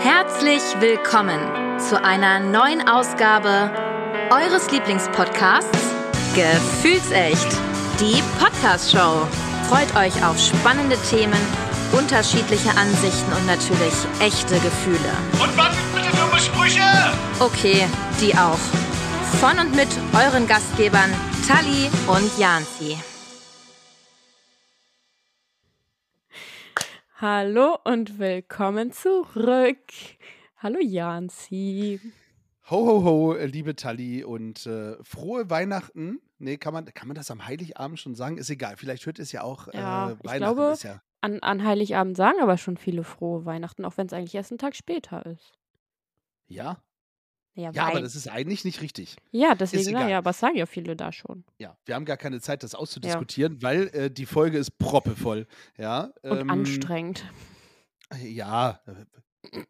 Herzlich willkommen zu einer neuen Ausgabe eures Lieblingspodcasts Gefühlsecht, die Podcast-Show. Freut euch auf spannende Themen, unterschiedliche Ansichten und natürlich echte Gefühle. Und was sind bitte dumme Sprüche? Okay, die auch. Von und mit euren Gastgebern Tali und Janzi. Hallo und willkommen zurück. Hallo Janzi. Ho, ho, ho, äh, liebe Tali und äh, frohe Weihnachten. Nee, kann man, kann man das am Heiligabend schon sagen? Ist egal. Vielleicht hört es ja auch äh, Ja, Weihnachten. ich glaube, ist ja, an, an Heiligabend sagen aber schon viele frohe Weihnachten, auch wenn es eigentlich erst einen Tag später ist. ja? Ja, Ja, aber das ist eigentlich nicht richtig. ja deswegen, naja, aber das sagen ja viele da schon. Ja, wir haben gar keine Zeit, das auszudiskutieren, weil äh, die Folge ist proppevoll. Ja, Und ähm, anstrengend. Ja,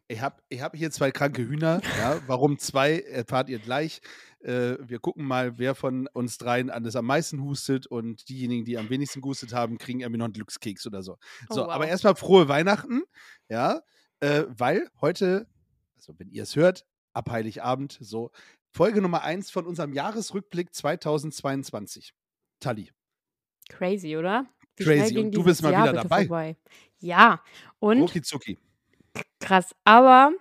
ich habe ich hab hier zwei kranke Hühner. Ja, warum zwei, erfahrt ihr gleich. Äh, wir gucken mal, wer von uns dreien alles am meisten hustet und diejenigen, die am wenigsten gehustet haben, kriegen irgendwie noch einen Glückskeks oder so. Oh, So, wow. aber erstmal frohe Weihnachten, ja, äh, weil heute, also wenn ihr es hört, ab Heiligabend, so, Folge Nummer eins von unserem Jahresrückblick 2022. Tali. Crazy, oder? Wie Crazy. Und du bist mal Jahr wieder dabei. Vorbei. Ja, und Rucki krass. Aber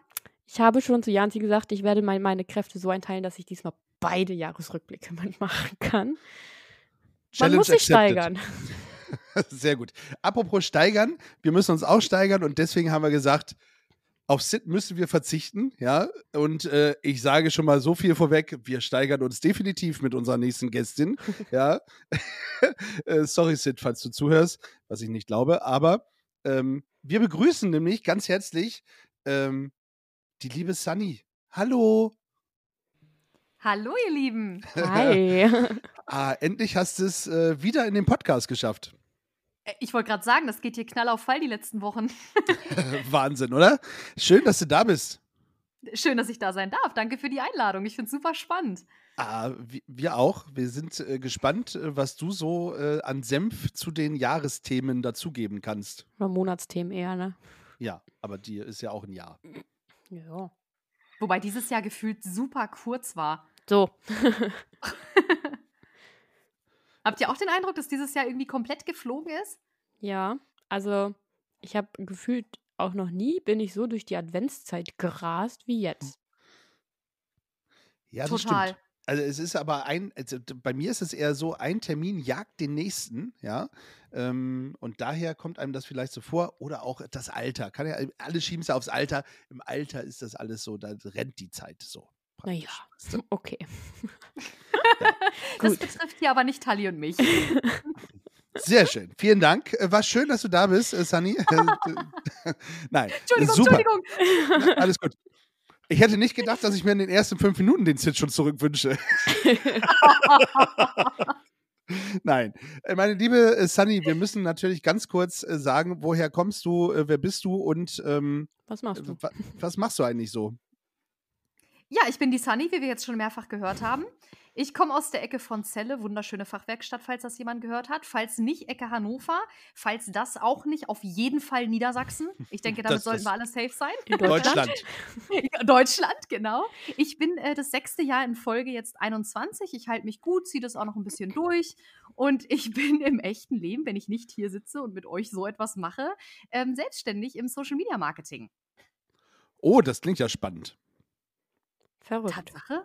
ich habe schon zu Janzi gesagt, ich werde mein, meine Kräfte so einteilen, dass ich diesmal beide Jahresrückblicke mitmachen kann. Man Challenge muss sich accepted. steigern. Sehr gut. Apropos steigern, wir müssen uns auch steigern und deswegen haben wir gesagt, auf Sid müssen wir verzichten, ja. Und äh, ich sage schon mal so viel vorweg, wir steigern uns definitiv mit unserer nächsten Gästin, ja. äh, sorry, Sid, falls du zuhörst, was ich nicht glaube, aber ähm, wir begrüßen nämlich ganz herzlich ähm, die liebe Sunny. Hallo. Hallo, ihr Lieben. Hi. Ah, endlich hast du es äh, wieder in den Podcast geschafft. Äh, Ich wollte gerade sagen, das geht hier knall auf Fall die letzten Wochen. Wahnsinn, oder? Schön, dass du da bist. Schön, dass ich da sein darf. Danke für die Einladung. Ich finde es super spannend. Ah, wi- wir auch. Wir sind äh, gespannt, äh, was du so äh, an Senf zu den Jahresthemen dazugeben kannst. Oder Monatsthemen eher, ne? Ja, aber dir ist ja auch ein Jahr. Ja. Wobei dieses Jahr gefühlt super kurz war. So. Habt ihr auch den Eindruck, dass dieses Jahr irgendwie komplett geflogen ist? Ja, also ich habe gefühlt auch noch nie bin ich so durch die Adventszeit gerast wie jetzt. Ja, das Total. stimmt. Also es ist aber ein, also bei mir ist es eher so, ein Termin jagt den nächsten, ja. Ähm, und daher kommt einem das vielleicht so vor. Oder auch das Alter. Kann ja, alle schieben es ja aufs Alter. Im Alter ist das alles so, da rennt die Zeit so. Naja, du? okay. Das Gut. betrifft hier aber nicht Tali und mich. Sehr schön. Vielen Dank. Äh, War schön, dass du da bist, äh, Sunny. Nein. Entschuldigung, super. Entschuldigung. Na, alles gut. Ich hätte nicht gedacht, dass ich mir in den ersten fünf Minuten den Sit schon zurückwünsche. Nein. Äh, Meine liebe äh, Sunny, wir müssen natürlich ganz kurz äh, sagen, woher kommst du, äh, wer bist du und ähm, Was machst du? wa was machst du eigentlich so? Ja, ich bin die Sunny, wie wir jetzt schon mehrfach gehört haben. Ich komme aus der Ecke von Celle, wunderschöne Fachwerkstatt, falls das jemand gehört hat. Falls nicht, Ecke Hannover. Falls das auch nicht, auf jeden Fall Niedersachsen. Ich denke, damit Das- sollten das- wir alle safe sein. In Deutschland? Deutschland. Deutschland, genau. Ich bin äh, das sechste Jahr in Folge jetzt 21. Ich halte mich gut, ziehe das auch noch ein bisschen durch. Und ich bin im echten Leben, wenn ich nicht hier sitze und mit euch so etwas mache, ähm, selbstständig im Social Media Marketing. Oh, das klingt ja spannend. Verrückt. Tatsache?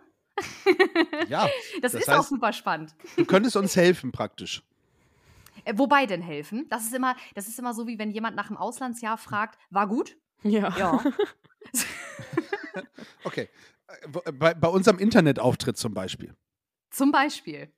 Ja, Das, Das ist auch heißt- super spannend. du könntest uns helfen praktisch. Äh, wobei denn helfen? Das ist immer, das ist immer so, wie wenn jemand nach dem Auslandsjahr fragt, war gut? Ja. Ja. Okay. Äh, wo- Bei, bei unserem Internetauftritt zum Beispiel. Zum Beispiel.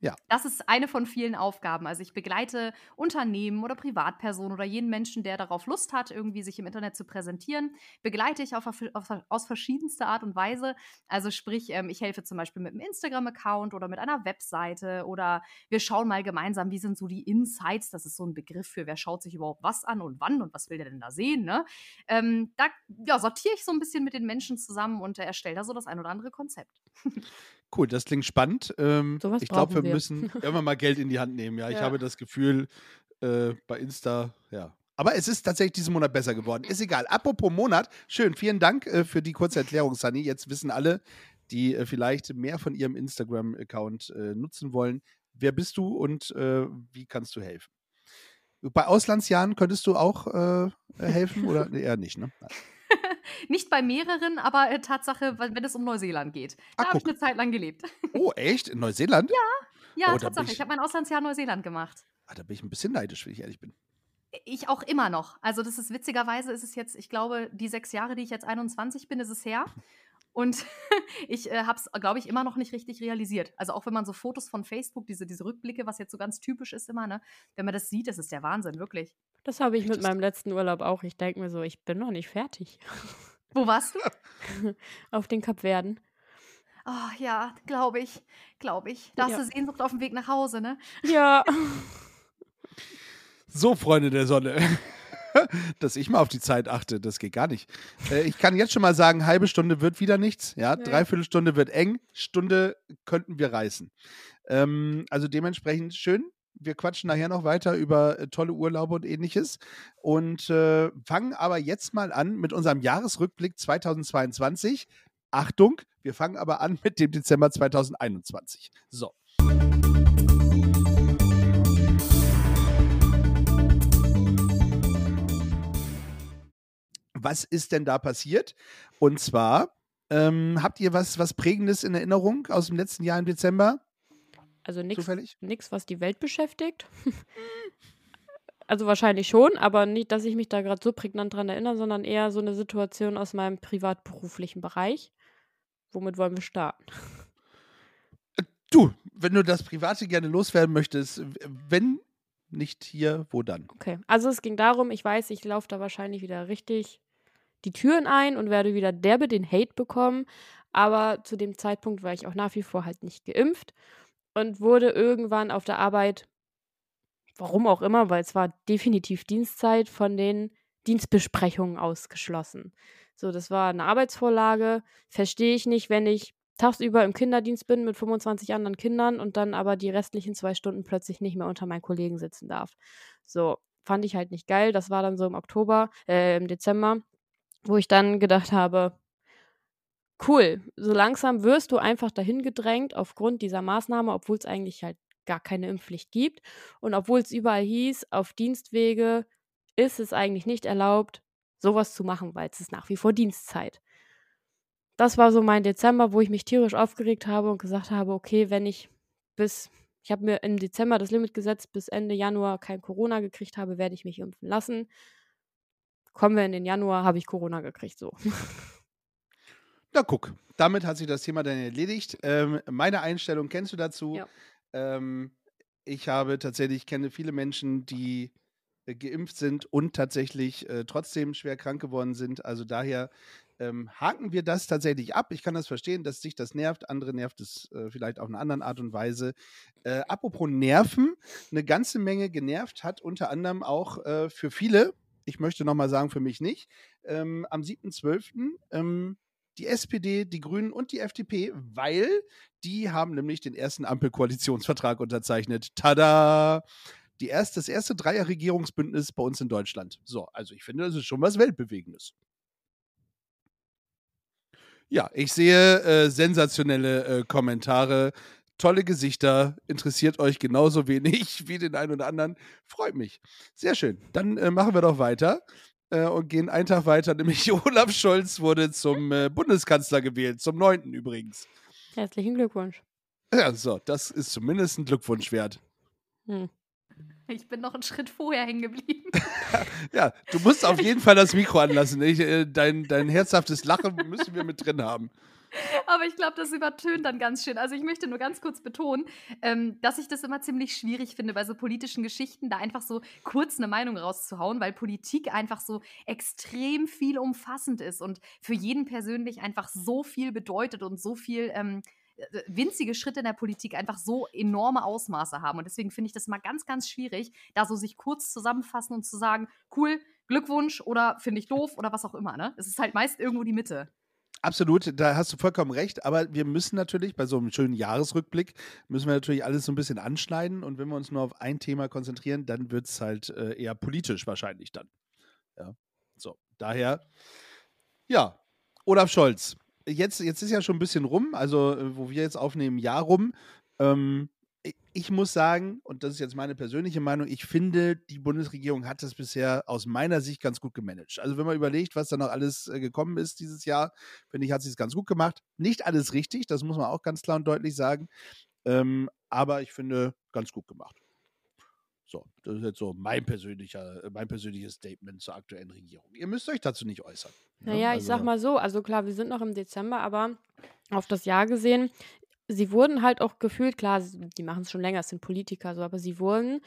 Ja. Das ist eine von vielen Aufgaben. Also ich begleite Unternehmen oder Privatpersonen oder jeden Menschen, der darauf Lust hat, irgendwie sich im Internet zu präsentieren, begleite ich auf, auf, aus verschiedenster Art und Weise. Also sprich, ähm, ich helfe zum Beispiel mit einem Instagram-Account oder mit einer Webseite oder wir schauen mal gemeinsam, wie sind so die Insights. Das ist so ein Begriff für, wer schaut sich überhaupt was an und wann und was will der denn da sehen. Ne? Ähm, da ja, sortiere ich so ein bisschen mit den Menschen zusammen und äh, erstelle da so das ein oder andere Konzept. Cool, das klingt spannend. Ähm, Sowas ich glaube, wir, wir. müssen irgendwann mal Geld in die Hand nehmen. Ja, ich Ja. habe das Gefühl, äh, bei Insta, ja. Aber es ist tatsächlich diesen Monat besser geworden. Ist egal. Apropos Monat, schön, vielen Dank äh, für die kurze Erklärung, Sunny. Jetzt wissen alle, die äh, vielleicht mehr von ihrem Instagram-Account äh, nutzen wollen. Wer bist du und äh, wie kannst du helfen? Bei Auslandsjahren könntest du auch äh, helfen oder nee, eher nicht, ne? Nein. Nicht bei mehreren, aber äh, Tatsache, wenn wenn es um Neuseeland geht. Ah, Da habe ich eine Zeit lang gelebt. Oh, echt? In Neuseeland? Ja, Oh, da bin Tatsache. ich- Ich habe mein Auslandsjahr in Neuseeland gemacht. Ah, da bin ich ein bisschen neidisch, wenn ich ehrlich bin. Ich auch immer noch. Also das ist witzigerweise ist es jetzt, ich glaube, die sechs Jahre, die ich jetzt 21 bin, ist es her. Und ich äh, habe es, glaube ich, immer noch nicht richtig realisiert. Also auch wenn man so Fotos von Facebook, diese, diese Rückblicke, was jetzt so ganz typisch ist immer, ne? Wenn man das sieht, das ist der Wahnsinn, wirklich. Das habe ich mit meinem letzten Urlaub auch. Ich denke mir so, ich bin noch nicht fertig. Wo warst du? Auf den Kapverden. Oh ja, glaube ich, glaube ich. Da hast Ja. du Sehnsucht auf dem Weg nach Hause, ne? Ja. So, Freunde der Sonne. Dass ich mal auf die Zeit achte, das geht gar nicht. Äh, ich kann jetzt schon mal sagen, halbe Stunde wird wieder nichts. Ja, Nee. dreiviertel Stunde wird eng, Stunde könnten wir reißen. Ähm, also dementsprechend schön. Wir quatschen nachher noch weiter über äh, tolle Urlaube und ähnliches und äh, fangen aber jetzt mal an mit unserem Jahresrückblick 2022. Achtung, wir fangen aber an mit dem Dezember 2021. So. Was ist denn da passiert? Und zwar, ähm, habt ihr was, was Prägendes in Erinnerung aus dem letzten Jahr im Dezember? Also nichts, was die Welt beschäftigt. also wahrscheinlich schon, aber nicht, dass ich mich da gerade so prägnant dran erinnere, sondern eher so eine Situation aus meinem privat-beruflichen Bereich. Womit wollen wir starten? Du, wenn du das Private gerne loswerden möchtest, wenn nicht hier, wo dann? Okay, also es ging darum, ich weiß, ich laufe da wahrscheinlich wieder richtig die Türen ein und werde wieder derbe den Hate bekommen, aber zu dem Zeitpunkt war ich auch nach wie vor halt nicht geimpft und wurde irgendwann auf der Arbeit, warum auch immer, weil es war definitiv Dienstzeit, von den Dienstbesprechungen ausgeschlossen. So, das war eine Arbeitsvorlage, verstehe ich nicht, wenn ich tagsüber im Kinderdienst bin mit 25 anderen Kindern und dann aber die restlichen zwei Stunden plötzlich nicht mehr unter meinen Kollegen sitzen darf. So, fand ich halt nicht geil. Das war dann so im Oktober, äh, im Dezember, wo ich dann gedacht habe, cool, so langsam wirst du einfach dahin gedrängt aufgrund dieser Maßnahme, obwohl es eigentlich halt gar keine Impfpflicht gibt und obwohl es überall hieß, auf Dienstwege ist es eigentlich nicht erlaubt, sowas zu machen, weil es ist nach wie vor Dienstzeit. Das war so mein Dezember, wo ich mich tierisch aufgeregt habe und gesagt habe, okay, wenn ich bis, ich habe mir im Dezember das Limit gesetzt, bis Ende Januar kein Corona gekriegt habe, werde ich mich impfen lassen. Kommen wir in den Januar, habe ich Corona gekriegt, so. Na guck, damit hat sich das Thema dann erledigt. Ähm, meine Einstellung kennst du dazu. Ja. Ähm, ich habe tatsächlich, kenne viele Menschen, die äh, geimpft sind und tatsächlich äh, trotzdem schwer krank geworden sind. Also daher ähm, haken wir das tatsächlich ab. Ich kann das verstehen, dass sich das nervt. Andere nervt es äh, vielleicht auf eine andere Art und Weise. Äh, apropos Nerven, eine ganze Menge genervt hat unter anderem auch äh, für viele, ich möchte nochmal sagen, für mich nicht, ähm, am 7.12. Ähm, die SPD, die Grünen und die FDP, weil die haben nämlich den ersten Ampelkoalitionsvertrag unterzeichnet. Tada! Die erste, das erste Dreier-Regierungsbündnis bei uns in Deutschland. So, also ich finde, das ist schon was Weltbewegendes. Ja, ich sehe äh, sensationelle äh, Kommentare, tolle Gesichter, interessiert euch genauso wenig wie den einen oder anderen. Freut mich. Sehr schön. Dann äh, machen wir doch weiter äh, und gehen einen Tag weiter, nämlich Olaf Scholz wurde zum äh, Bundeskanzler gewählt, zum neunten übrigens. Herzlichen Glückwunsch. Ja, so, das ist zumindest ein Glückwunsch wert. Hm. Ich bin noch einen Schritt vorher hängen geblieben. Ja, du musst auf jeden Fall das Mikro anlassen. Ich, äh, dein, dein herzhaftes Lachen müssen wir mit drin haben. Aber ich glaube, das übertönt dann ganz schön. Also ich möchte nur ganz kurz betonen, ähm, dass ich das immer ziemlich schwierig finde, bei so politischen Geschichten da einfach so kurz eine Meinung rauszuhauen, weil Politik einfach so extrem viel umfassend ist und für jeden persönlich einfach so viel bedeutet und so viel ähm, äh, winzige Schritte in der Politik einfach so enorme Ausmaße haben. Und deswegen finde ich das mal ganz, ganz schwierig, da so sich kurz zusammenfassen und zu sagen, cool, Glückwunsch oder finde ich doof oder was auch immer. Ne? Es ist halt meist irgendwo die Mitte. Absolut, da hast du vollkommen recht. Aber wir müssen natürlich bei so einem schönen Jahresrückblick, müssen wir natürlich alles so ein bisschen anschneiden. Und wenn wir uns nur auf ein Thema konzentrieren, dann wird es halt äh, eher politisch wahrscheinlich dann. Ja, so, daher, ja, Olaf Scholz. Jetzt, jetzt ist ja schon ein bisschen rum, also äh, wo wir jetzt aufnehmen, Jahr rum. Ähm, ich muss sagen, und das ist jetzt meine persönliche Meinung, ich finde, die Bundesregierung hat das bisher aus meiner Sicht ganz gut gemanagt. Also wenn man überlegt, was da noch alles äh, gekommen ist dieses Jahr, finde ich, hat sie es ganz gut gemacht. Nicht alles richtig, das muss man auch ganz klar und deutlich sagen. Ähm, aber ich finde, ganz gut gemacht. So, das ist jetzt so mein persönlicher, äh, mein persönliches Statement zur aktuellen Regierung. Ihr müsst euch dazu nicht äußern. ne? Naja, ich sag Also- mal so, also klar, wir sind noch im Dezember, aber auf das Jahr gesehen, sie wurden halt auch gefühlt, klar, sie- die machen es schon länger, es sind Politiker so, aber sie wurden,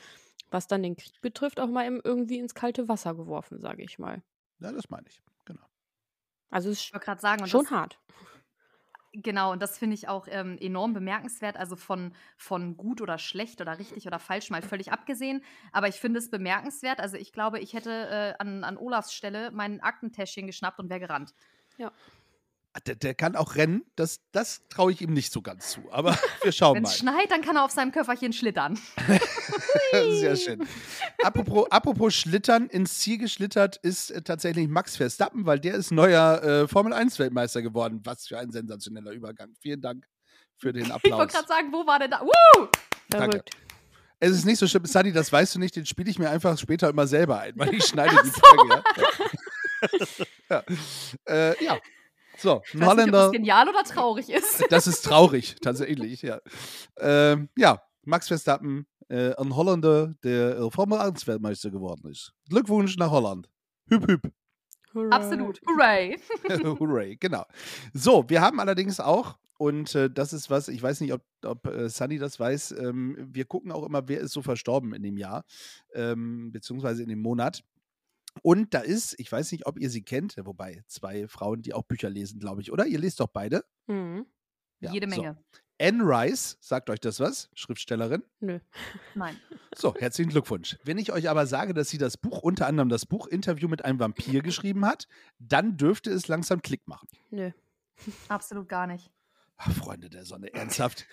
was dann den Krieg betrifft, auch mal irgendwie ins kalte Wasser geworfen, sage ich mal. Ja, das meine ich. Genau. Also es Ich ist gerade sagen, und schon das, hart. Genau, und das finde ich auch ähm, enorm bemerkenswert. Also von, von gut oder schlecht oder richtig oder falsch mal völlig abgesehen. Aber ich finde es bemerkenswert. Also ich glaube, ich hätte äh, an, an Olafs Stelle mein Aktentäschchen geschnappt und wäre gerannt. Ah, Der, der kann auch rennen, das, das traue ich ihm nicht so ganz zu. Aber wir schauen Wenn mal. es schneit, dann kann er auf seinem Köfferchen schlittern. Sehr schön. Apropos, apropos Schlittern, ins Ziel geschlittert ist äh, tatsächlich Max Verstappen, weil der ist neuer äh, Formel 1-Weltmeister geworden. Was für ein sensationeller Übergang. Vielen Dank für den Ich wollte Applaus. gerade sagen, wo war der da? Woo! Danke. Verrückt. Es ist nicht so schlimm, Sunny, das weißt du nicht, den spiele ich mir einfach später immer selber ein, weil ich schneide die Folge. Ja. ja. Äh, ja. So, Ich ein weiß nicht, ob Holländer. das genial oder traurig ist. Das ist traurig, tatsächlich, ja. Ähm, ja, Max Verstappen, äh, ein Holländer, der äh, Formel 1 Weltmeister geworden ist. Glückwunsch nach Holland. Hüp, hüp. Hurra. Absolut. Hooray. Hooray, genau. So, wir haben allerdings auch, und äh, das ist was, ich weiß nicht, ob, ob äh, Sunny das weiß, ähm, wir gucken auch immer, wer ist so verstorben in dem Jahr, ähm, beziehungsweise in dem Monat. Und da ist, ich weiß nicht, ob ihr sie kennt, wobei zwei Frauen, die auch Bücher lesen, glaube ich, oder? Ihr lest doch beide. Mhm. Ja, Jede so. Menge. Anne Rice, sagt euch das was? Schriftstellerin. Nö. Nein. So, herzlichen Glückwunsch. Wenn ich euch aber sage, dass sie das Buch, unter anderem das Buch Interview mit einem Vampir geschrieben hat, dann dürfte es langsam Klick machen. Nö. Absolut gar nicht. Ach, Freunde der Sonne, ernsthaft.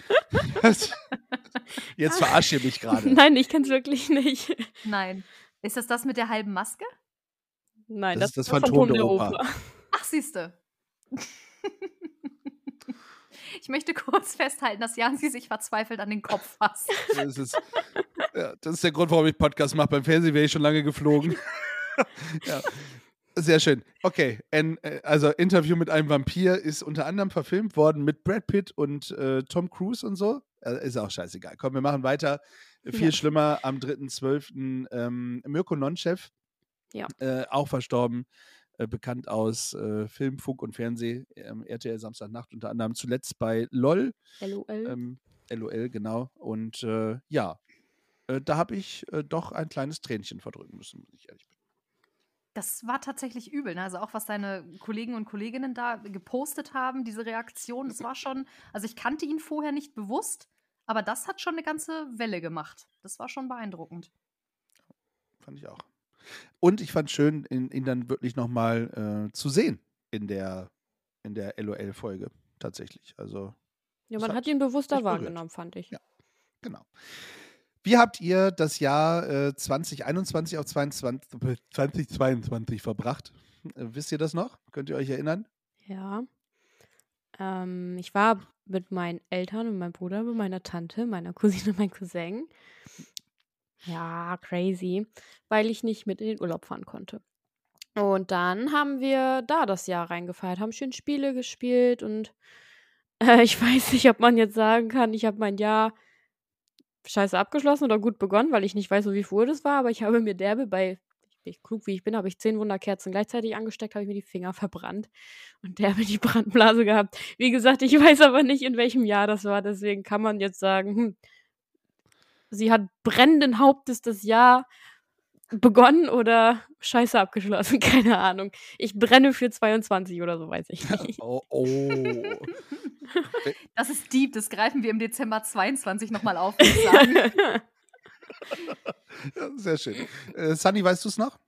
Jetzt verarscht ihr mich gerade. Nein, ich kenn's wirklich nicht. Nein. Ist das das mit der halben Maske? Nein, Das das, ist das war Phantom der Oper. Ach, siehste. Ich möchte kurz festhalten, dass Jansi sich verzweifelt an den Kopf fasst. Das ist, ja, das ist der Grund, warum ich Podcast mache. Beim Fernsehen wäre ich schon lange geflogen. ja. Sehr schön. Okay, Anne, äh, also Interview mit einem Vampir ist unter anderem verfilmt worden mit Brad Pitt und äh, Tom Cruise und so. Äh, ist auch scheißegal. Komm, wir machen weiter. Viel Ja. schlimmer am 3.12. Ähm, Mirko Nonchev, Ja. äh, auch verstorben. Äh, bekannt aus äh, Film, Funk und Fernsehen. Ähm, RTL Samstagnacht unter anderem. Zuletzt bei LOL. LOL. Ähm, LOL, genau. Und äh, ja, äh, da habe ich äh, doch ein kleines Tränchen verdrücken müssen, muss ich ehrlich bin. Das war tatsächlich übel. Ne? Also auch was deine Kollegen und Kolleginnen da gepostet haben, diese Reaktion, das war schon, also ich kannte ihn vorher nicht bewusst, aber das hat schon eine ganze Welle gemacht. Das war schon beeindruckend. Fand ich auch. Und ich fand schön, ihn, ihn dann wirklich nochmal äh, zu sehen in der, in der LOL-Folge. Tatsächlich. Also, ja, man hat hat ihn bewusster wahrgenommen, fand ich. Ja. genau. Wie habt ihr das Jahr äh, 2021 auf 22, 2022 verbracht? Äh, wisst ihr das noch? Könnt ihr euch erinnern? Ja. Ähm, ich war mit meinen Eltern und meinem Bruder, mit meiner Tante, meiner Cousine und meinem Cousin. Ja, crazy, weil ich nicht mit in den Urlaub fahren konnte. Und dann haben wir da das Jahr reingefeiert, haben schön Spiele gespielt und äh, ich weiß nicht, ob man jetzt sagen kann, ich habe mein Jahr scheiße abgeschlossen oder gut begonnen, weil ich nicht weiß, wie früh das war, aber ich habe mir derbe bei, wirklich klug wie ich bin, habe ich zehn Wunderkerzen gleichzeitig angesteckt, habe ich mir die Finger verbrannt. Und der hat mir die Brandblase gehabt. Wie gesagt, ich weiß aber nicht, in welchem Jahr das war. Deswegen kann man jetzt sagen, hm, sie hat brennenden Hauptes das Jahr begonnen oder scheiße abgeschlossen. Keine Ahnung. Ich brenne für 22 oder so, weiß ich nicht. Oh, oh. Das ist deep, das greifen wir im Dezember 22 nochmal auf. Ja, Sehr schön. Äh, Sunny, weißt du es noch?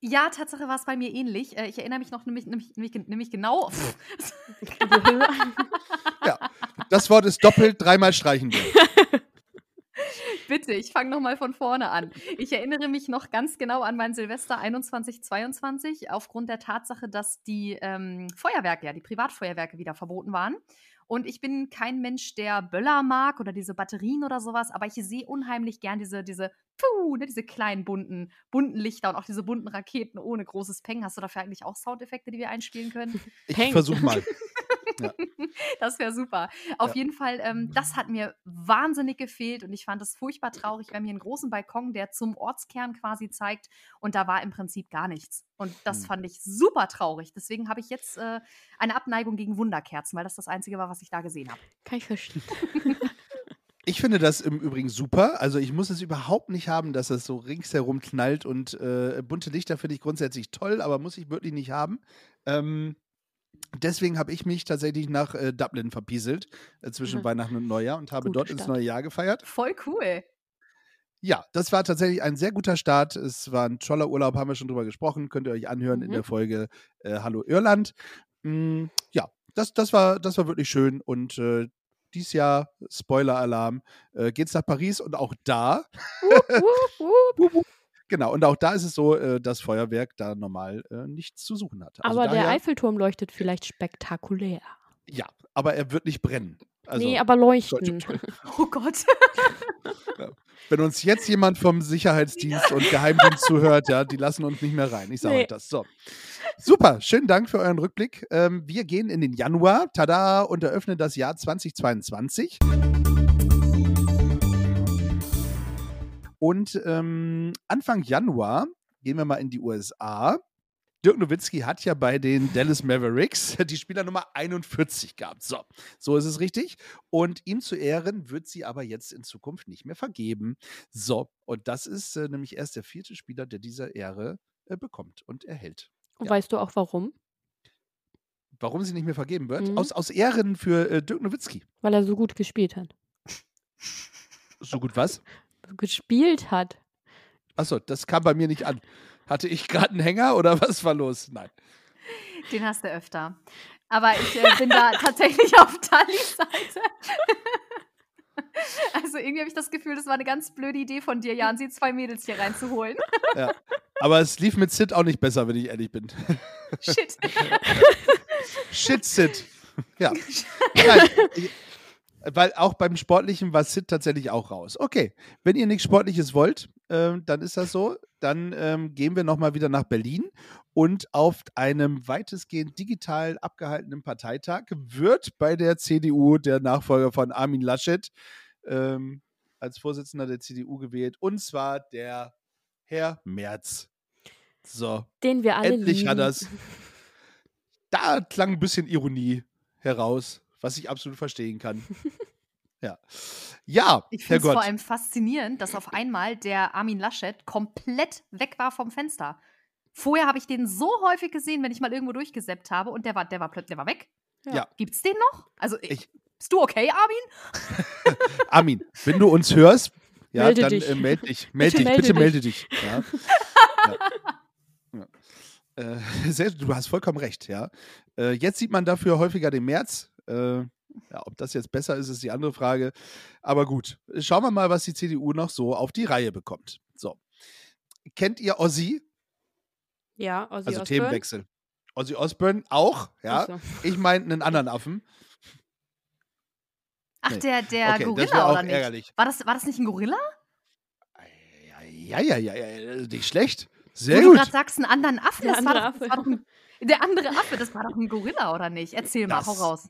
Ja, Tatsache war es bei mir ähnlich. Äh, Ich erinnere mich noch nämlich, nämlich, nämlich, nämlich genau. Ja. Das Wort ist doppelt dreimal streichen wir. Bitte, ich fange nochmal von vorne an. Ich erinnere mich noch ganz genau an mein Silvester 21, 22, aufgrund der Tatsache, dass die ähm, Feuerwerke, ja, die Privatfeuerwerke wieder verboten waren. Und ich bin kein Mensch, der Böller mag oder diese Batterien oder sowas, aber ich sehe unheimlich gern diese, diese, puh, ne, diese kleinen bunten, bunten Lichter und auch diese bunten Raketen ohne großes Peng. Hast du dafür eigentlich auch Soundeffekte, die wir einspielen können? Ich Peng. versuche mal. Das wäre super. Auf Ja. jeden Fall, ähm, das hat mir wahnsinnig gefehlt und ich fand es furchtbar traurig. Wir haben hier einen großen Balkon, der zum Ortskern quasi zeigt und da war im Prinzip gar nichts. Und das Hm. fand ich super traurig. Deswegen habe ich jetzt äh, eine Abneigung gegen Wunderkerzen, weil das das Einzige war, was ich da gesehen habe. Kann ich verstehen. Ich finde das im Übrigen super. Also ich muss es überhaupt nicht haben, dass es so ringsherum knallt und äh, bunte Lichter finde ich grundsätzlich toll, aber muss ich wirklich nicht haben. Ähm, deswegen habe ich mich tatsächlich nach äh, Dublin verpieselt äh, zwischen Mhm. Weihnachten und Neujahr und habe Gute dort ins Stadt. neue Jahr gefeiert. Voll cool. Ja, das war tatsächlich ein sehr guter Start. Es war ein toller Urlaub, haben wir schon drüber gesprochen. Könnt ihr euch anhören in Mhm. der Folge äh, Hallo Irland. Mm, ja, das, das, war, das war wirklich schön. Und äh, dieses Jahr, Spoiler-Alarm, äh, geht's nach Paris und auch da, Wup, wup, wup. Genau, und auch da ist es so, äh, dass Feuerwerk da normal äh, nichts zu suchen hat. Also Aber der Eiffelturm leuchtet vielleicht spektakulär. Ja, aber er wird nicht brennen. Also, nee, aber leuchten. Oh Gott. Wenn uns jetzt jemand vom Sicherheitsdienst und Geheimdienst zuhört, ja, die lassen uns nicht mehr rein. Ich sage Nee. euch das. So. Super, schönen Dank für euren Rückblick. Ähm, wir gehen in den Januar, tada, und eröffnen das Jahr 2022. Und ähm, Anfang Januar gehen wir mal in die USA. Dirk Nowitzki hat ja bei den Dallas Mavericks die Spielernummer 41 gehabt. So, so ist es richtig. Und ihm zu Ehren wird sie aber jetzt in Zukunft nicht mehr vergeben. So, und das ist äh, nämlich erst der vierte Spieler, der diese Ehre äh, bekommt und erhält. Und Ja. weißt du auch warum? Warum sie nicht mehr vergeben wird? Mhm. Aus, aus Ehren für äh, Dirk Nowitzki. Weil er so gut gespielt hat. So gut was? Gespielt hat. Achso, das kam bei mir nicht an. Hatte ich gerade einen Hänger oder was war los? Nein. Den hast du öfter. Aber ich äh, bin da tatsächlich auf Talis Seite. Also irgendwie habe ich das Gefühl, das war eine ganz blöde Idee von dir, Jan, sie zwei Mädels hier reinzuholen. Ja. Aber es lief mit Sid auch nicht besser, wenn ich ehrlich bin. Shit. Shit, Sid. Ja. Nein, ich, weil auch beim Sportlichen war Sid tatsächlich auch raus. Okay, wenn ihr nichts Sportliches wollt, ähm, dann ist das so. Dann ähm, gehen wir nochmal wieder nach Berlin und auf einem weitestgehend digital abgehaltenen Parteitag wird bei der CDU der Nachfolger von Armin Laschet ähm, als Vorsitzender der CDU gewählt und zwar der Herr Merz. So, Den wir alle endlich lieben. hat das. Da klang ein bisschen Ironie heraus, was ich absolut verstehen kann. ja. Ja, Ich finde es vor allem faszinierend, dass auf einmal der Armin Laschet komplett weg war vom Fenster. Vorher habe ich den so häufig gesehen, wenn ich mal irgendwo durchgesäppt habe und der war, der war plötzlich, der war weg. Ja. Gibt's den noch? Also, Ich- bist du okay, Armin? Armin, wenn du uns hörst, ja, Melde dann dich. Äh, meld dich. Meld Bitte dich, melde bitte dich. melde dich. Ja. ja. Ja. Äh, sehr, du hast vollkommen recht, ja. Äh, jetzt sieht man dafür häufiger den März. Äh, ja, ob das jetzt besser ist, ist die andere Frage. Aber gut, schauen wir mal, was die CDU noch so auf die Reihe bekommt. So. Kennt ihr Ozzy? Ja, Ozzy Also Osbourne. Themenwechsel. Ozzy Osbourne auch, ja. So. Ich meine einen anderen Affen. Ach, Nee. der, der okay, das Gorilla wäre auch oder nicht? ärgerlich. War das, war das nicht ein Gorilla? Ja, ja, ja, ja, ja, nicht schlecht. Sehr Wo du gut. gerade sagst, einen anderen Affen. Der Das war, andere doch, das war doch ein, der andere Affe, das war doch ein Gorilla, oder nicht? Erzähl mal, Das- hau raus.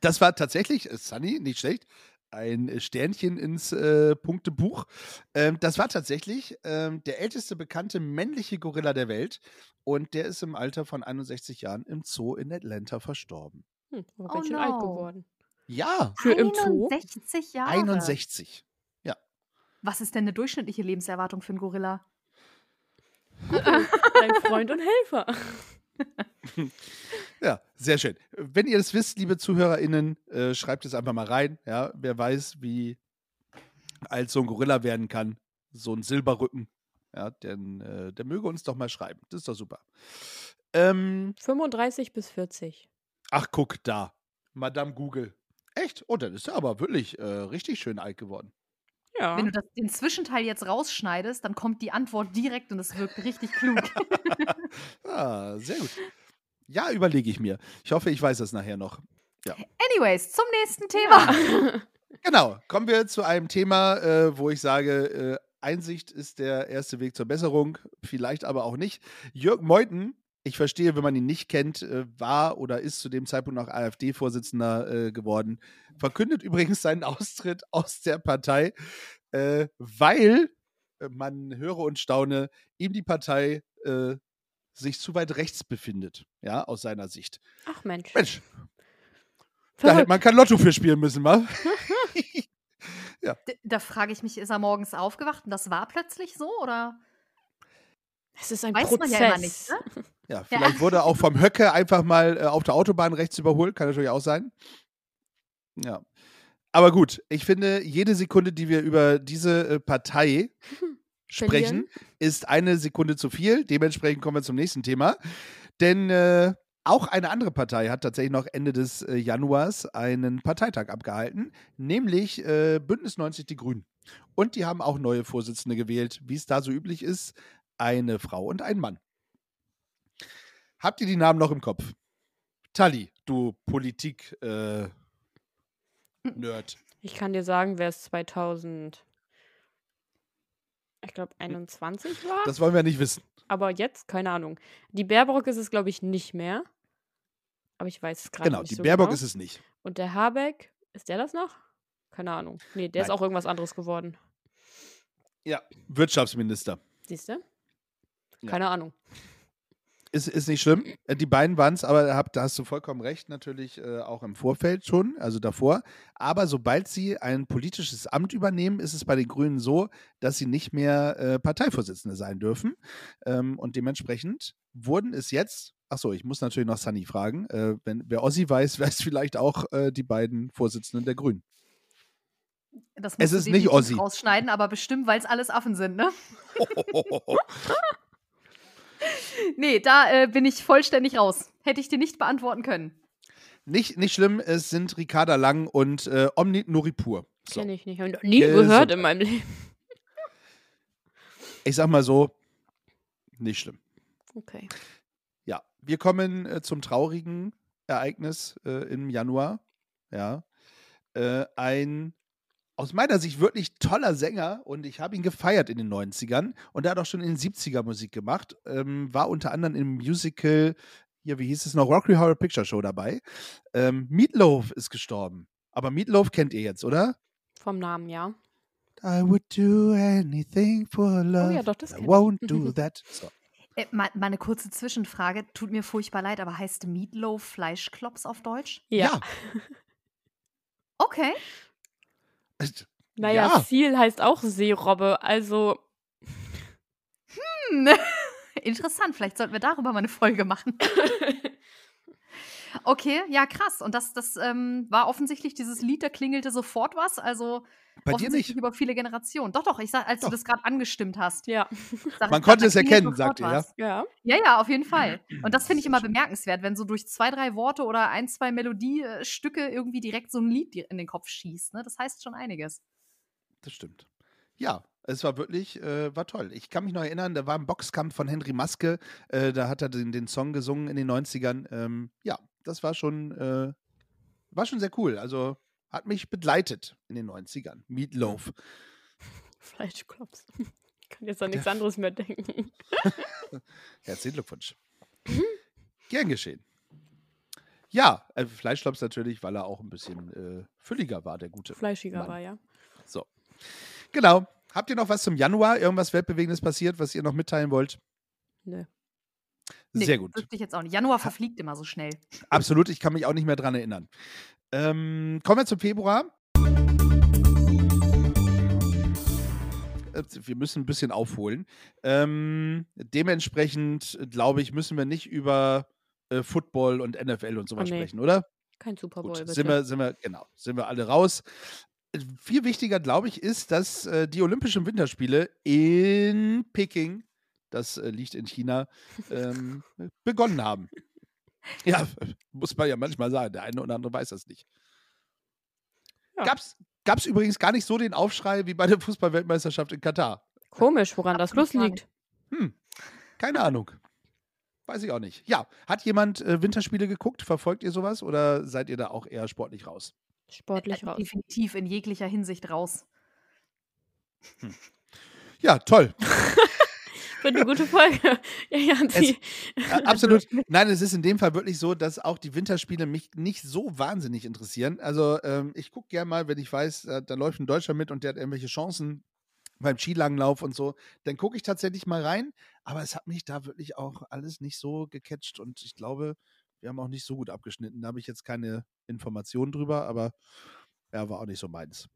Das war tatsächlich, äh, Sunny, nicht schlecht, ein Sternchen ins äh, Punktebuch. Ähm, das war tatsächlich ähm, der älteste bekannte männliche Gorilla der Welt und der ist im Alter von 61 Jahren im Zoo in Atlanta verstorben. Hm, aber Oh ganz schön alt no. geworden. Ja, Für im Zoo? 61 Jahre. 61. Was ist denn eine durchschnittliche Lebenserwartung für einen Gorilla? Ein Freund und Helfer. Ja, sehr schön. Wenn ihr das wisst, liebe ZuhörerInnen, äh, schreibt es einfach mal rein. Ja, wer weiß, wie alt so ein Gorilla werden kann. So ein Silberrücken. Ja, denn äh, der möge uns doch mal schreiben. Das ist doch super. Ähm, 35 bis 40. ach, guck da. Madame Google. Echt? Oh, dann ist er aber wirklich äh, richtig schön alt geworden. Ja. Wenn du das, den Zwischenteil jetzt rausschneidest, dann kommt die Antwort direkt und es wirkt richtig klug. Ah, sehr gut. Ja, überlege ich mir. Ich hoffe, ich weiß das nachher noch. Anyways, zum nächsten Thema. Genau, kommen wir zu einem Thema, äh, wo ich sage, äh, Einsicht ist der erste Weg zur Besserung, vielleicht aber auch nicht. Jörg Meuthen, ich verstehe, wenn man ihn nicht kennt, äh, war oder ist zu dem Zeitpunkt noch AfD-Vorsitzender äh, geworden, verkündet übrigens seinen Austritt aus der Partei, äh, weil, man höre und staune, ihm die Partei äh, sich zu weit rechts befindet, ja, aus seiner Sicht. Ach Mensch. Mensch, da hätte man kein Lotto für spielen müssen, wa? D- Da frage ich mich, ist er morgens aufgewacht und das war plötzlich so? Oder? Es ist ein Weiß Prozess. man ja immer nicht, ne? Ja, vielleicht wurde er auch vom Höcke einfach mal äh, auf der Autobahn rechts überholt, kann natürlich auch sein. Ja. Aber gut, ich finde, jede Sekunde, die wir über diese äh, Partei sprechen, ist eine Sekunde zu viel. Dementsprechend kommen wir zum nächsten Thema. Denn äh, auch eine andere Partei hat tatsächlich noch Ende des äh, Januars einen Parteitag abgehalten, nämlich äh, Bündnis 90 Die Grünen. Und die haben auch neue Vorsitzende gewählt, wie es da so üblich ist, eine Frau und ein Mann. Habt ihr die Namen noch im Kopf? Tali, du Politik-Nerd. Ich kann dir sagen, wer es 2000, ich glaube 21 war. das wollen wir nicht wissen. aber jetzt, keine Ahnung. Die Baerbock ist es, glaube ich, nicht mehr. Aber ich weiß es gerade Genau, nicht die so Baerbock genau. ist es nicht. Und der Habeck, ist der das noch? Keine Ahnung. Nee, der ist Nein. auch irgendwas anderes geworden. Ja, Wirtschaftsminister. Siehst du? Ja. Keine Ahnung. Ist, ist nicht schlimm. Äh, Die beiden waren es, aber hab, da hast du vollkommen recht, natürlich äh, auch im Vorfeld schon, also davor. Aber sobald sie ein politisches Amt übernehmen, ist es bei den Grünen so, dass sie nicht mehr äh, Parteivorsitzende sein dürfen. Ähm, und dementsprechend wurden es jetzt, achso, ich muss natürlich noch Sunny fragen, äh, wenn, wer Ossi weiß, es vielleicht auch äh, die beiden Vorsitzenden der Grünen. Das Es ist nicht Ossi. rausschneiden, aber bestimmt, weil es alles Affen sind, ne? Nee, da äh, bin ich vollständig raus. Hätte ich dir nicht beantworten können. nicht, nicht schlimm, es sind Ricarda Lang und äh, Omnit Nuripur. So. Kenne ich nicht. Noch nie Ja, gehört super. in meinem Leben. Ich sag mal so, nicht schlimm. Okay. Ja, wir kommen äh, zum traurigen Ereignis äh, im Januar. Ja, äh, ein aus meiner Sicht wirklich toller Sänger und ich habe ihn gefeiert in den 90ern und er hat auch schon in den 70er Musik gemacht. Ähm, war unter anderem im Musical, hier, wie hieß es noch, Rocky Horror Picture Show dabei. Ähm, Meatloaf ist gestorben. Aber Meatloaf kennt ihr jetzt, oder? Vom Namen, ja. I would do anything for love. Oh ja, doch, das I ich. won't do that. So. Äh, mal, mal eine kurze Zwischenfrage. Tut mir furchtbar leid, aber heißt Meatloaf Fleischklops auf Deutsch? Ja. Okay. Naja, Ja. Seal heißt auch Seerobbe, also Hm. Interessant, vielleicht sollten wir darüber mal eine Folge machen. Okay, ja, krass. Und das, das ähm, war offensichtlich, dieses Lied, da klingelte sofort was. Also Bei dir offensichtlich nicht. über viele Generationen. Doch, doch, ich sag, als Doch. du das gerade angestimmt hast. ja. sag Man konnte es erkennen, sagt ihr, ja? Ja. Ja, ja, auf jeden Fall. Und das finde ich immer bemerkenswert, wenn so durch zwei, drei Worte oder ein, zwei Melodiestücke irgendwie direkt so ein Lied dir in den Kopf schießt. Ne? Das heißt schon einiges. Das stimmt. Ja, es war wirklich, äh, war toll. Ich kann mich noch erinnern, da war ein Boxkampf von Henry Maske, äh, da hat er den, den Song gesungen in den 90ern. Ähm, ja, das war schon, äh, war schon sehr cool. Also hat mich begleitet in den 90ern. Meatloaf. Fleischklops. Ich kann jetzt an nichts anderes mehr denken. Herzlichen Glückwunsch. Gern geschehen. Ja, äh, Fleischklops natürlich, weil er auch ein bisschen äh, fülliger war, der gute. Fleischiger Mann. war, ja. So. Genau. Habt ihr noch was zum Januar? Irgendwas Weltbewegendes passiert, was ihr noch mitteilen wollt? Nö. Nee, Sehr gut. Wüsste ich jetzt auch nicht. Januar verfliegt immer so schnell. Absolut, ich kann mich auch nicht mehr dran erinnern. Ähm, kommen wir zum Februar. Äh, Wir müssen ein bisschen aufholen. Ähm, dementsprechend, glaube ich, müssen wir nicht über äh, Football und NFL und sowas Oh, nee. sprechen, oder? Kein Super Bowl, Gut, bitte. sind wir, sind wir, genau, sind wir alle raus. Viel wichtiger, glaube ich, ist, dass äh, die Olympischen Winterspiele in Peking, das äh, liegt in China, ähm, begonnen haben. Ja, muss man ja manchmal sagen. Der eine oder andere weiß das nicht. Ja. Gab's, gab's übrigens gar nicht so den Aufschrei wie bei der Fußballweltmeisterschaft in Katar. Komisch, woran das Absolut liegt. Hm, keine Ahnung. Weiß ich auch nicht. Ja, hat jemand äh, Winterspiele geguckt? Verfolgt ihr sowas oder seid ihr da auch eher sportlich raus? Sportlich Äh, raus. Definitiv in jeglicher Hinsicht raus. Ja, toll. Wird eine gute Folge. ja, ja, sie. Äh, absolut. Nein, es ist in dem Fall wirklich so, dass auch die Winterspiele mich nicht so wahnsinnig interessieren. Also ähm, ich gucke gerne mal, wenn ich weiß, äh, da läuft ein Deutscher mit und der hat irgendwelche Chancen beim Skilanglauf und so, dann gucke ich tatsächlich mal rein. Aber es hat mich da wirklich auch alles nicht so gecatcht und ich glaube, wir haben auch nicht so gut abgeschnitten. Da habe ich jetzt keine Informationen drüber, aber ja, war auch nicht so meins.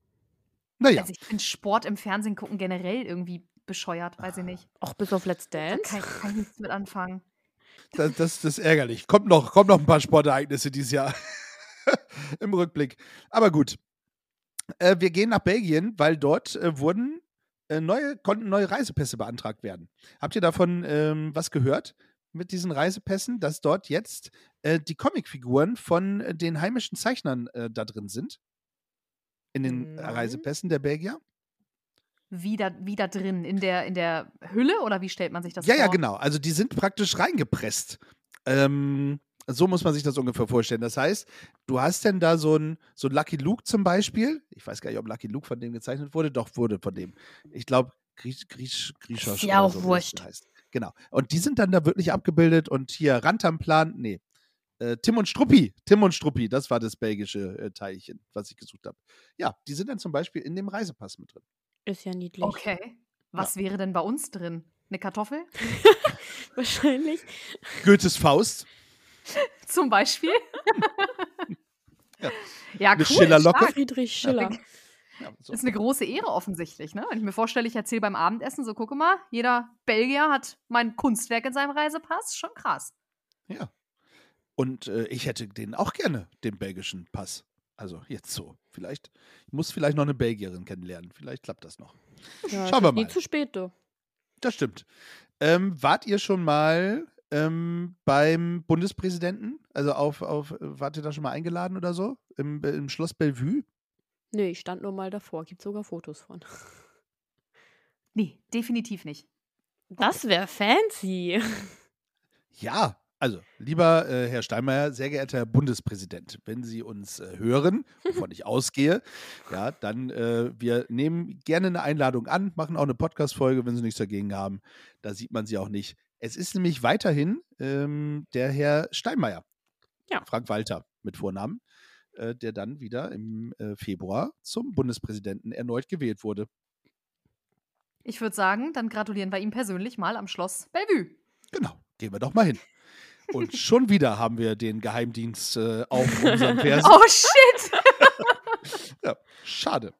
Naja, Also ich finde Sport im Fernsehen gucken generell irgendwie bescheuert, weiß ich nicht. Auch bis auf Let's Da Dance. kann, kann ich nichts mit anfangen. das, das, das ist ärgerlich. Kommt noch, kommt noch ein paar Sportereignisse dieses Jahr im Rückblick. Aber gut. Äh, wir gehen nach Belgien, weil dort äh, wurden äh, neue, konnten neue Reisepässe beantragt werden. Habt ihr davon ähm, was gehört mit diesen Reisepässen, dass dort jetzt äh, die Comicfiguren von äh, den heimischen Zeichnern äh, da drin sind? In den Nein. Äh, Reisepässen der Belgier? Wieder, wieder drin, in der, in der Hülle oder wie stellt man sich das Ja, vor? ja, genau. Also die sind praktisch reingepresst. Ähm, so muss man sich das ungefähr vorstellen. Das heißt, du hast denn da so ein, so ein Lucky Luke zum Beispiel. Ich weiß gar nicht, ob Lucky Luke von dem gezeichnet wurde. Doch, wurde von dem. Ich glaube, Griech, Griech, Griecher. Ist ja auch wurscht. Heißt. Genau. Und die sind dann da wirklich abgebildet und hier Rantamplan, nee. Äh, Tim und Struppi, Tim und Struppi, das war das belgische äh, Teilchen, was ich gesucht habe. Ja, die sind dann zum Beispiel in dem Reisepass mit drin. Ist ja niedlich. Okay. Was wäre denn bei uns drin? Eine Kartoffel? Wahrscheinlich. Goethes Faust, Zum Beispiel? Ja. ja, Eine cool. Schillerlocke. stark. Friedrich Schiller. Ja, so. Das ist eine große Ehre offensichtlich, ne? Wenn ich mir vorstelle, ich erzähle beim Abendessen, so gucke mal, jeder Belgier hat mein Kunstwerk in seinem Reisepass, schon krass. Ja. Und äh, ich hätte den auch gerne, den belgischen Pass. Also jetzt so. Vielleicht, ich muss vielleicht noch eine Belgierin kennenlernen. Vielleicht klappt das noch. Ja, Schauen wir ist Nie mal. zu spät, du. Das stimmt. Ähm, wart ihr schon mal ähm, beim Bundespräsidenten? Also auf, auf, wart ihr da schon mal eingeladen oder so? Im, im Schloss Bellevue? Nee, ich stand nur mal davor. Gibt sogar Fotos von. Nee, definitiv nicht. Das wäre fancy. Ja, also, lieber äh, Herr Steinmeier, sehr geehrter Herr Bundespräsident, wenn Sie uns äh, hören, wovon ich ausgehe, ja, dann äh, wir nehmen gerne eine Einladung an, machen auch eine Podcast-Folge, wenn Sie nichts dagegen haben. Da sieht man Sie auch nicht. Es ist nämlich weiterhin ähm, der Herr Steinmeier, Ja. Frank Walter mit Vornamen, äh, der dann wieder im äh, Februar zum Bundespräsidenten erneut gewählt wurde. Ich würde sagen, dann gratulieren wir ihm persönlich mal am Schloss Bellevue. Genau, gehen wir doch mal hin. Und schon wieder haben wir den Geheimdienst äh, auf unserem Fersen. Oh shit! Ja, schade.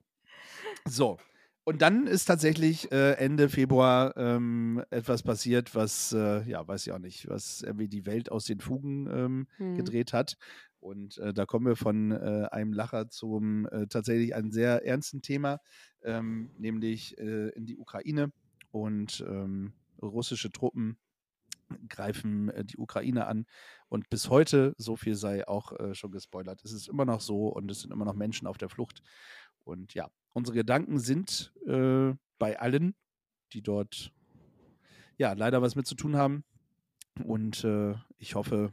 So. Und dann ist tatsächlich äh, Ende Februar ähm, etwas passiert, was, äh, ja, weiß ich auch nicht, was irgendwie die Welt aus den Fugen ähm, Hm. gedreht hat. Und äh, da kommen wir von äh, einem Lacher zum äh, tatsächlich einem sehr ernsten Thema, ähm, nämlich äh, in die Ukraine. Und ähm, russische Truppen greifen äh, die Ukraine an. Und bis heute, so viel sei auch äh, schon gespoilert, es ist immer noch so und es sind immer noch Menschen auf der Flucht. Und ja, unsere Gedanken sind bei allen, die dort ja leider was mit zu tun haben. Und ich hoffe,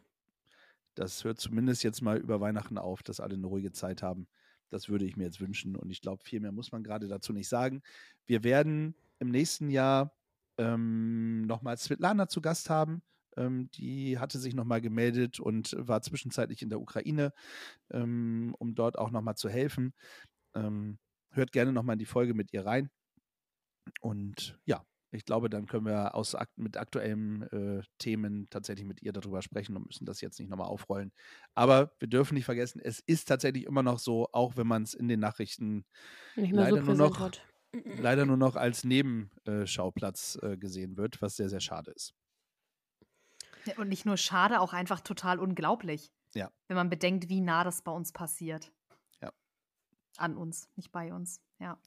das hört zumindest jetzt mal über Weihnachten auf, dass alle eine ruhige Zeit haben. Das würde ich mir jetzt wünschen. Und ich glaube, viel mehr muss man gerade dazu nicht sagen. Wir werden im nächsten Jahr ähm, nochmal Svetlana zu Gast haben. Ähm, die hatte sich nochmal gemeldet und war zwischenzeitlich in der Ukraine, ähm, um dort auch nochmal zu helfen. Ähm, hört gerne nochmal in die Folge mit ihr rein. Und ja, ich glaube, dann können wir aus, mit aktuellen äh, Themen tatsächlich mit ihr darüber sprechen und müssen das jetzt nicht nochmal aufrollen. Aber wir dürfen nicht vergessen, es ist tatsächlich immer noch so, auch wenn man es in den Nachrichten Leider so nur noch- hat. leider nur noch als Nebenschauplatz äh, gesehen wird, was sehr, sehr schade ist. Und nicht nur schade, auch einfach total unglaublich. Ja. Wenn man bedenkt, wie nah das bei uns passiert. Ja. An uns, nicht bei uns. Ja.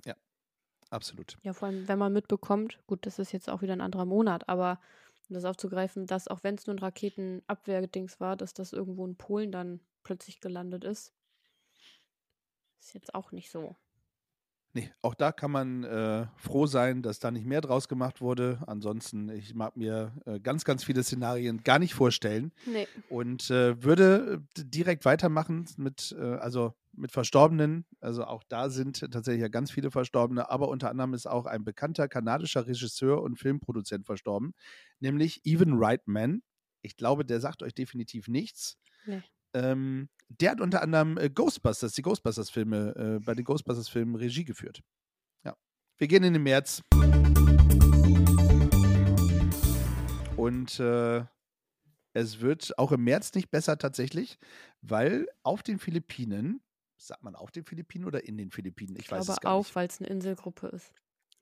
Absolut. Ja, vor allem, wenn man mitbekommt, gut, das ist jetzt auch wieder ein anderer Monat, aber um das aufzugreifen, dass auch wenn es nur ein Raketenabwehrdings war, dass das irgendwo in Polen dann plötzlich gelandet ist, ist jetzt auch nicht so. Nee, auch da kann man äh, froh sein, dass da nicht mehr draus gemacht wurde. Ansonsten, ich mag mir äh, ganz, ganz viele Szenarien gar nicht vorstellen. Nee. und äh, würde äh, direkt weitermachen mit, äh, also mit Verstorbenen. Also auch da sind tatsächlich ja ganz viele Verstorbene, aber unter anderem ist auch ein bekannter kanadischer Regisseur und Filmproduzent verstorben, nämlich Evan Reitman. Ich glaube, der sagt euch definitiv nichts. Nee. Ähm, der hat unter anderem äh, Ghostbusters, die Ghostbusters-Filme, äh, bei den Ghostbusters-Filmen Regie geführt. Ja. Wir gehen in den März. Und äh, es wird auch im März nicht besser tatsächlich, weil auf den Philippinen, sagt man auf den Philippinen oder in den Philippinen? Ich, Ich weiß glaube es gar auf, nicht. weil es eine Inselgruppe ist.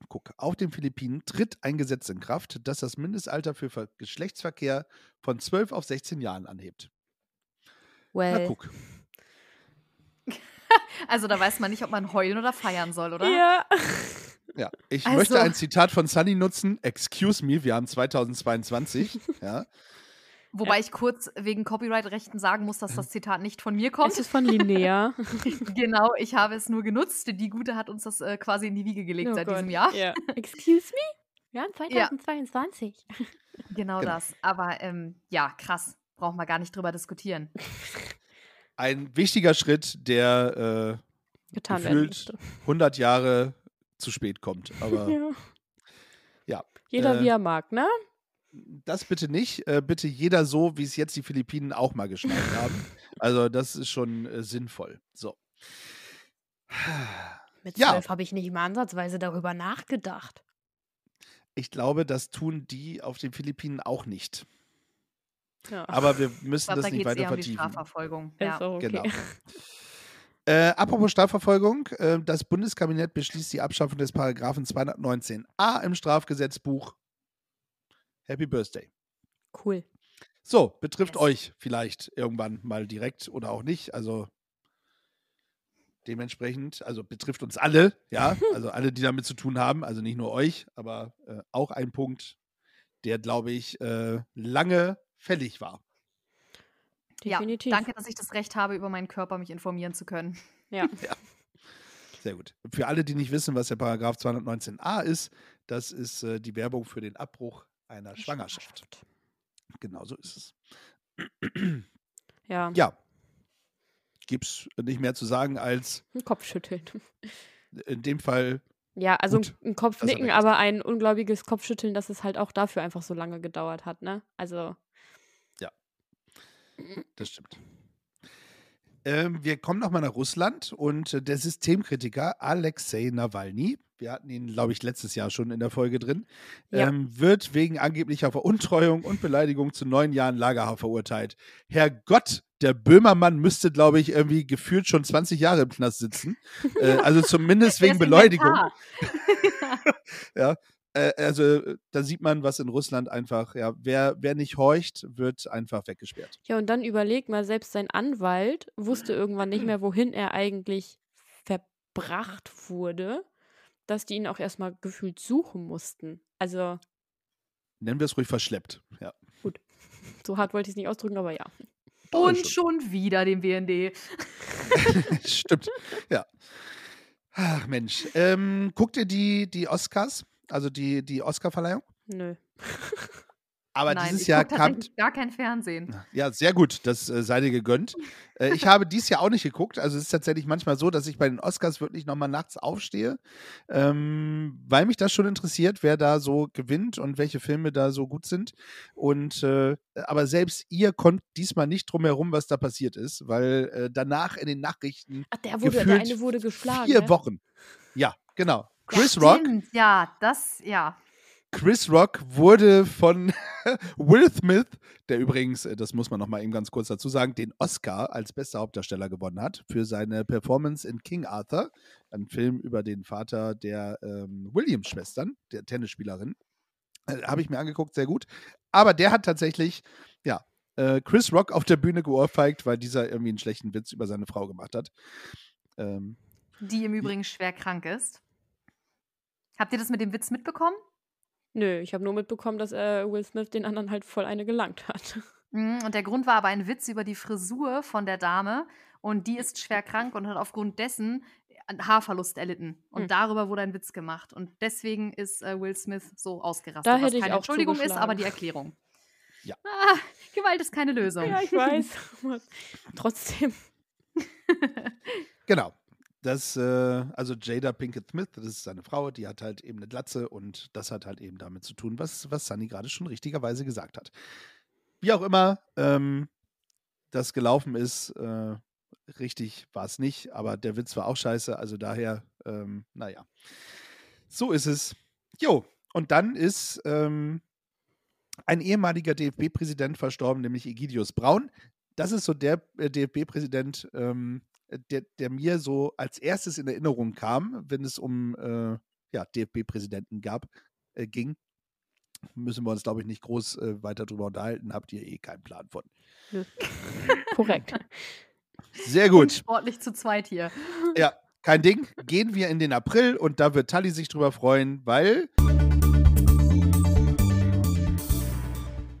Guck, auf den Philippinen tritt ein Gesetz in Kraft, das das Mindestalter für Ver Geschlechtsverkehr von 12 auf 16 Jahren anhebt. Na Well. guck. Also da weiß man nicht, ob man heulen oder feiern soll, oder? Ja. Ja, ich Also- möchte ein Zitat von Sunny nutzen. Excuse me, wir haben 2022. ja. Wobei ich kurz wegen Copyright-Rechten sagen muss, dass das Zitat nicht von mir kommt. Es ist von Linnea. genau, ich habe es nur genutzt. Die Gute hat uns das äh, quasi in die Wiege gelegt Oh seit Gott. diesem Jahr. Ja. Excuse me? Wir haben Ja. 2022. Genau, Genau. das. Aber ähm, ja, krass. Brauchen wir gar nicht drüber diskutieren. Ein wichtiger Schritt, der Getan werden Gefühlt- musste. äh, 100 Jahre zu spät kommt. Aber Ja. ja. Jeder Äh, wie er mag, ne? das bitte nicht. Äh, bitte jeder so, wie es jetzt die Philippinen auch mal geschneit haben. Also das ist schon äh, sinnvoll. So. Mit Ja. zwölf habe ich nicht mal ansatzweise darüber nachgedacht. Ich glaube, das tun die auf den Philippinen auch nicht. Ja. Aber wir müssen glaube, das da nicht weiter eher um die vertiefen. Strafverfolgung. Ja. auch okay. Genau. Äh, apropos Strafverfolgung, äh, das Bundeskabinett beschließt die Abschaffung des Paragraphen 219a im Strafgesetzbuch. Happy Birthday. Cool. So, betrifft Yes. euch vielleicht irgendwann mal direkt oder auch nicht. Also dementsprechend, also betrifft uns alle, ja, also alle, die damit zu tun haben, also nicht nur euch, aber äh, auch ein Punkt, der, glaube ich, äh, lange fällig war. Definitiv. Ja, danke, dass ich das Recht habe, über meinen Körper mich informieren zu können. Ja. Sehr gut. Für alle, die nicht wissen, was der Paragraph 219a ist, das ist äh, die Werbung für den Abbruch einer Schwangerschaft. Genau so ist es. Ja. Ja. Gibt's nicht mehr zu sagen als Ein Kopfschütteln. in dem Fall, Ja, also Gut, ein Kopfnicken, aber ein ungläubiges Kopfschütteln, dass es halt auch dafür einfach so lange gedauert hat, ne? Also, das stimmt. Ähm, wir kommen nochmal nach Russland und äh, der Systemkritiker Alexei Nawalny, wir hatten ihn, glaube ich, letztes Jahr schon in der Folge drin, Ja. ähm, wird wegen angeblicher Veruntreuung und Beleidigung zu neun Jahren Lagerhaft verurteilt. Herrgott, der Böhmermann müsste, glaube ich, irgendwie gefühlt schon 20 Jahre im Knast sitzen. Äh, also zumindest wegen Beleidigung. Ja, äh, also da sieht man, was in Russland einfach, ja, wer, wer nicht horcht, wird einfach weggesperrt. ja, und dann überleg mal, selbst sein Anwalt wusste irgendwann nicht mehr, wohin er eigentlich verbracht wurde, dass die ihn auch erstmal gefühlt suchen mussten. Also, Nennen wir es ruhig verschleppt. Ja. so hart wollte ich es nicht ausdrücken, aber ja. Und stimmt. schon wieder dem BND. Stimmt. Ja. Ach Mensch. Ähm, guckt ihr die, die Oscars? Also die, die Oscar-Verleihung? Nö. Aber Nein, dieses Jahr kam. gar kein Fernsehen. Ja, sehr gut, das äh, sei dir gegönnt. Äh, ich habe dieses Jahr auch nicht geguckt. Also es ist tatsächlich manchmal so, dass ich bei den Oscars wirklich nochmal nachts aufstehe, ähm, weil mich das schon interessiert, wer da so gewinnt und welche Filme da so gut sind. Und äh, aber selbst ihr kommt diesmal nicht drum herum, was da passiert ist, weil äh, danach in den Nachrichten Ach, der, wurde, der eine wurde geschlagen. vier ne? Wochen. Ja, genau. Chris Rock Stimmt, ja, das, ja. Chris Rock wurde von Will Smith, der übrigens, äh, das muss man noch mal eben ganz kurz dazu sagen, den Oscar als bester Hauptdarsteller gewonnen hat für seine Performance in King Arthur, ein Film über den Vater der ähm, Williams-Schwestern, der Tennisspielerin. Äh, Habe ich mir angeguckt, sehr gut. Aber der hat tatsächlich, ja, äh, Chris Rock auf der Bühne geohrfeigt, weil dieser irgendwie einen schlechten Witz über seine Frau gemacht hat. Ähm, Die im Übrigen schwer krank ist. Habt ihr das mit dem Witz mitbekommen? Nö, ich habe nur mitbekommen, dass äh, Will Smith den anderen halt voll eine gelangt hat. Mhm, Und der Grund war aber ein Witz über die Frisur von der Dame. Und die ist schwer krank und hat aufgrund dessen einen Haarverlust erlitten. Und Hm. darüber wurde ein Witz gemacht. Und deswegen ist äh, Will Smith so ausgerastet. Da was hätte ich keine auch Entschuldigung ist, aber die Erklärung. Ja. Ah, Gewalt ist keine Lösung. Ja, ich weiß. Trotzdem. Genau. Das, äh, also Jada Pinkett Smith, das ist seine Frau, die hat halt eben eine Glatze und das hat halt eben damit zu tun, was, was Sunny gerade schon richtigerweise gesagt hat. Wie auch immer ähm, das gelaufen ist, äh, richtig war es nicht, aber der Witz war auch scheiße, also daher, ähm, naja. So ist es. Jo, und dann ist ähm, ein ehemaliger DFB-Präsident verstorben, nämlich Egidius Braun. Das ist so der äh, DFB-Präsident, ähm, der, der mir so als erstes in Erinnerung kam, wenn es um äh, ja, DFB-Präsidenten gab, äh, ging. Müssen wir uns, glaube ich, nicht groß äh, weiter drüber unterhalten. Habt ihr eh keinen Plan von. Korrekt. Sehr gut. Sportlich zu zweit hier. Ja, kein Ding. Gehen wir in den April und da wird Tali sich drüber freuen, weil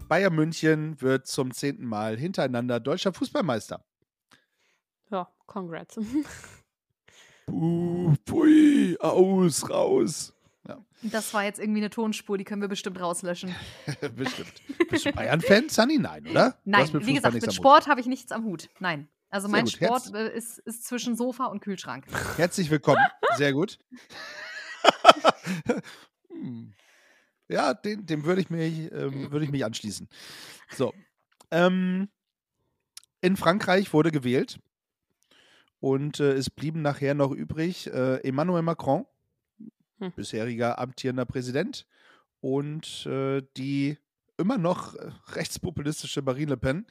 Bayern München wird zum zehnten Mal hintereinander deutscher Fußballmeister. Ja, congrats. Puh, pui, aus, raus. Das war jetzt irgendwie eine Tonspur, die können wir bestimmt rauslöschen. Bestimmt. Bist du Bayern-Fan, Sunny? Nein, oder? Nein, wie gesagt, mit. Sport habe ich nichts am Hut. Nein. Also mein Sport äh, ist, ist zwischen Sofa und Kühlschrank. Herzlich willkommen. Sehr gut. Ja, dem, dem würde ich, mich, ähm, würde ich mich anschließen. So. Ähm, in Frankreich wurde gewählt und äh, es blieben nachher noch übrig äh, Emmanuel Macron, Hm. bisheriger amtierender Präsident, und äh, die immer noch äh, rechtspopulistische Marine Le Pen,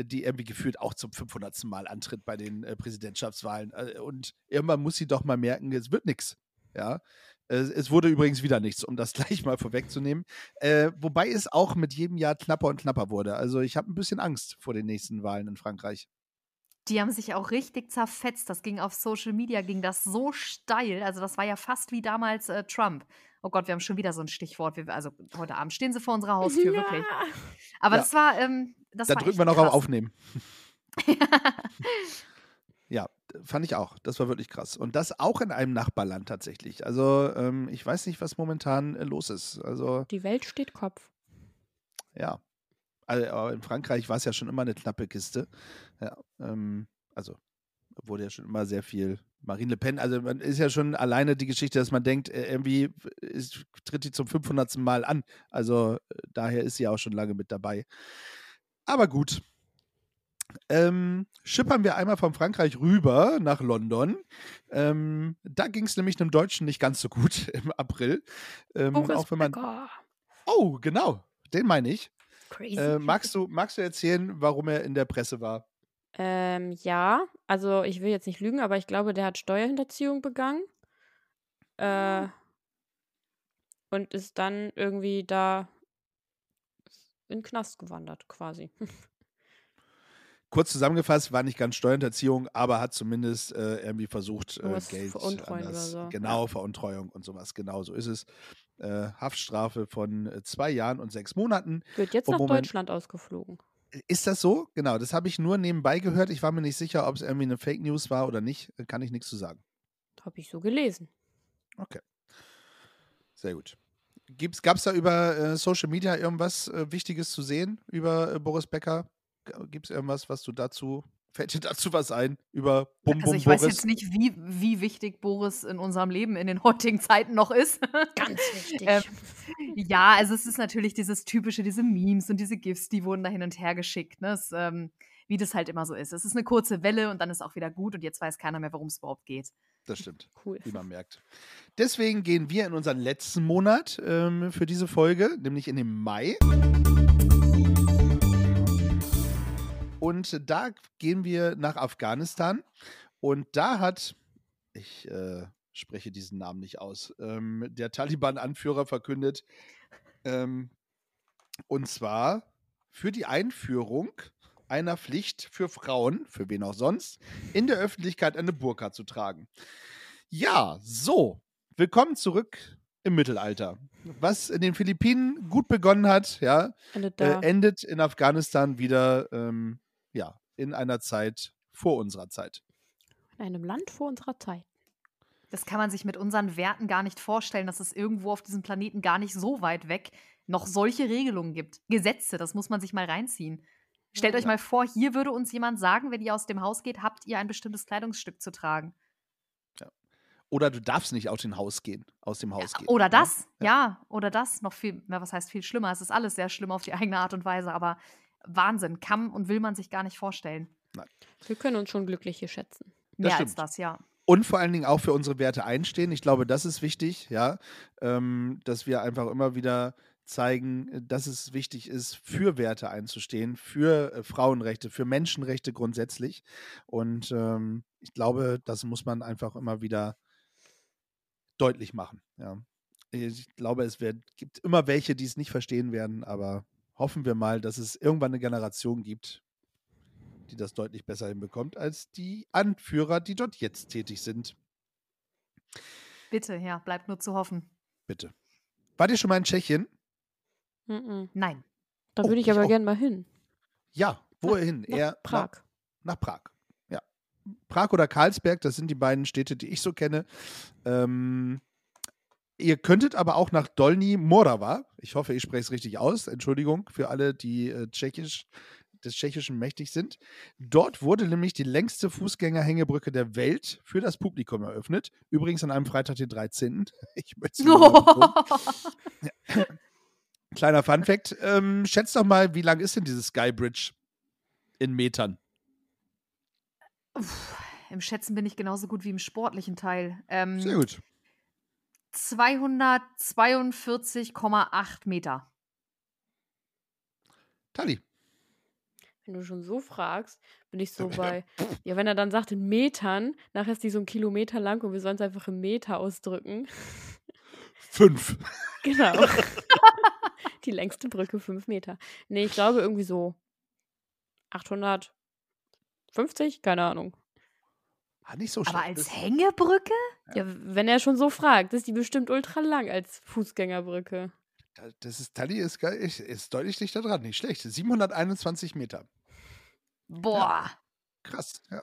die irgendwie gefühlt auch zum 500. Mal antritt bei den äh, Präsidentschaftswahlen. Äh, und irgendwann muss sie doch mal merken, es wird nichts. Ja. Es wurde übrigens wieder nichts, um das gleich mal vorwegzunehmen. Äh, wobei es auch mit jedem Jahr knapper und knapper wurde. Also ich habe ein bisschen Angst vor den nächsten Wahlen in Frankreich. Die haben sich auch richtig zerfetzt. Das ging auf Social Media, ging das so steil. Also das war ja fast wie damals äh, Trump. Oh Gott, wir haben schon wieder so ein Stichwort. Wir, also heute Abend stehen sie vor unserer Haustür, wirklich. Aber Ja. das war, ähm, das da war drücken wir noch krass. auf Aufnehmen. Ja, fand ich auch. Das war wirklich krass. Und das auch in einem Nachbarland tatsächlich. Also ähm, ich weiß nicht, was momentan äh, los ist. Also Die Welt steht Kopf. ja. Aber in Frankreich war es ja schon immer eine knappe Kiste. Ja, ähm, also wurde ja schon immer sehr viel Marine Le Pen. Also man ist ja schon alleine die Geschichte, dass man denkt, äh, irgendwie ist, tritt die zum 500. Mal an. Also daher ist sie auch schon lange mit dabei. Aber gut. Ähm, schippern wir einmal von Frankreich rüber nach London. Ähm, da ging es nämlich einem Deutschen nicht ganz so gut im April. Ähm, Boris auch wenn man. Oh, genau, den meine ich. Crazy. Äh, magst, du, magst du erzählen, warum er in der Presse war? Ähm, ja, also ich will jetzt nicht lügen, aber ich glaube, der hat Steuerhinterziehung begangen. Äh, und ist dann irgendwie da in den Knast gewandert, quasi. Kurz zusammengefasst, war nicht ganz Steuerhinterziehung, aber hat zumindest äh, irgendwie versucht, äh, Geld. anders- oder so. Genau, Veruntreuung und sowas. Genau, so ist es. Äh, Haftstrafe von äh, zwei Jahren und sechs Monaten. Wird jetzt nach Moment. Deutschland ausgeflogen. Ist das so? Genau, das habe ich nur nebenbei gehört. Ich war mir nicht sicher, ob es irgendwie eine Fake News war oder nicht. Äh, Kann ich nichts zu sagen. Habe ich so gelesen. Okay. Sehr gut. Gab es da über äh, Social Media irgendwas äh, Wichtiges zu sehen über äh, Boris Becker? Gibt es irgendwas, was du dazu, fällt dir dazu was ein über Bum Also Bum ich Boris? weiß jetzt nicht, wie, wie wichtig Boris in unserem Leben in den heutigen Zeiten noch ist. Ganz wichtig. Ähm, ja, also es ist natürlich dieses typische, diese Memes und diese GIFs, die wurden da hin und her geschickt, ne? Es, ähm, wie das halt immer so ist. Es ist eine kurze Welle und dann ist auch wieder gut und jetzt weiß keiner mehr, worum es überhaupt geht. Das stimmt. cool. wie man merkt. Deswegen gehen wir in unseren letzten Monat ähm, für diese Folge, nämlich in den Mai. Und da gehen wir nach Afghanistan. Und da hat, ich äh, spreche diesen Namen nicht aus, ähm, der Taliban-Anführer verkündet, ähm, und zwar für die Einführung einer Pflicht für Frauen, für wen auch sonst, in der Öffentlichkeit eine Burka zu tragen. Ja, so. Willkommen zurück im Mittelalter. Was in den Philippinen gut begonnen hat, ja, äh, endet in Afghanistan wieder ähm, ja, in einer Zeit vor unserer Zeit. in einem Land vor unserer Zeit. Das kann man sich mit unseren Werten gar nicht vorstellen, dass es irgendwo auf diesem Planeten gar nicht so weit weg noch solche Regelungen gibt. Gesetze, das muss man sich mal reinziehen. Stellt euch mal vor, hier würde uns jemand sagen, wenn ihr aus dem Haus geht, habt ihr ein bestimmtes Kleidungsstück zu tragen. Oder du darfst nicht aus dem Haus gehen, aus dem Haus gehen. Oder ja? das, Ja. ja. oder das. Noch viel, na, was heißt viel schlimmer? Es ist alles sehr schlimm auf die eigene Art und Weise, aber Wahnsinn, kann und will man sich gar nicht vorstellen. Wir können uns schon glücklich hier schätzen. Mehr als stimmt. das, ja. Und vor allen Dingen auch für unsere Werte einstehen. Ich glaube, das ist wichtig, ja, ähm, dass wir einfach immer wieder zeigen, dass es wichtig ist, für Werte einzustehen, für äh, Frauenrechte, für Menschenrechte grundsätzlich. Und ähm, ich glaube, das muss man einfach immer wieder deutlich machen. Ja. Ich glaube, es wird, gibt immer welche, die es nicht verstehen werden, aber hoffen wir mal, dass es irgendwann eine Generation gibt, die das deutlich besser hinbekommt als die Anführer, die dort jetzt tätig sind. Bitte, ja, bleibt nur zu hoffen. Bitte. Wart ihr schon mal in Tschechien? Mhm. Nein. Da Oh, würde ich aber auch. gern mal hin. Ja, wohin? Nach Eher Prag. Nach, nach Prag. Ja. Prag oder Karlsberg, das sind die beiden Städte, die ich so kenne. Ähm, ihr könntet aber auch nach Dolny Morava. Ich hoffe, ich spreche es richtig aus. Entschuldigung für alle, die äh, Tschechisch, des Tschechischen mächtig sind. Dort wurde nämlich die längste Fußgängerhängebrücke der Welt für das Publikum eröffnet. Übrigens an einem Freitag, den 13. Ich möchte es. Kleiner Funfact. Ähm, schätzt doch mal, wie lang ist denn dieses Skybridge in Metern? Uff, Im Schätzen bin ich genauso gut wie im sportlichen Teil. Ähm, Sehr gut. 242,8 Meter. Tali. Wenn du schon so fragst, bin ich so bei, ja, wenn er dann sagt in Metern, nachher ist die so ein Kilometer lang und wir sollen es einfach in Meter ausdrücken. Fünf. Genau. die längste Brücke, fünf Meter. Nee, ich glaube irgendwie so 850, keine Ahnung. Ah, nicht so Aber schlecht. als Das- Hängebrücke? Ja, wenn er schon so fragt, ist die bestimmt ultra lang als Fußgängerbrücke. Das ist, Tali ist, geil, ist, deutlich dichter dran. Nicht schlecht. 721 Meter. Boah. Krass, ja.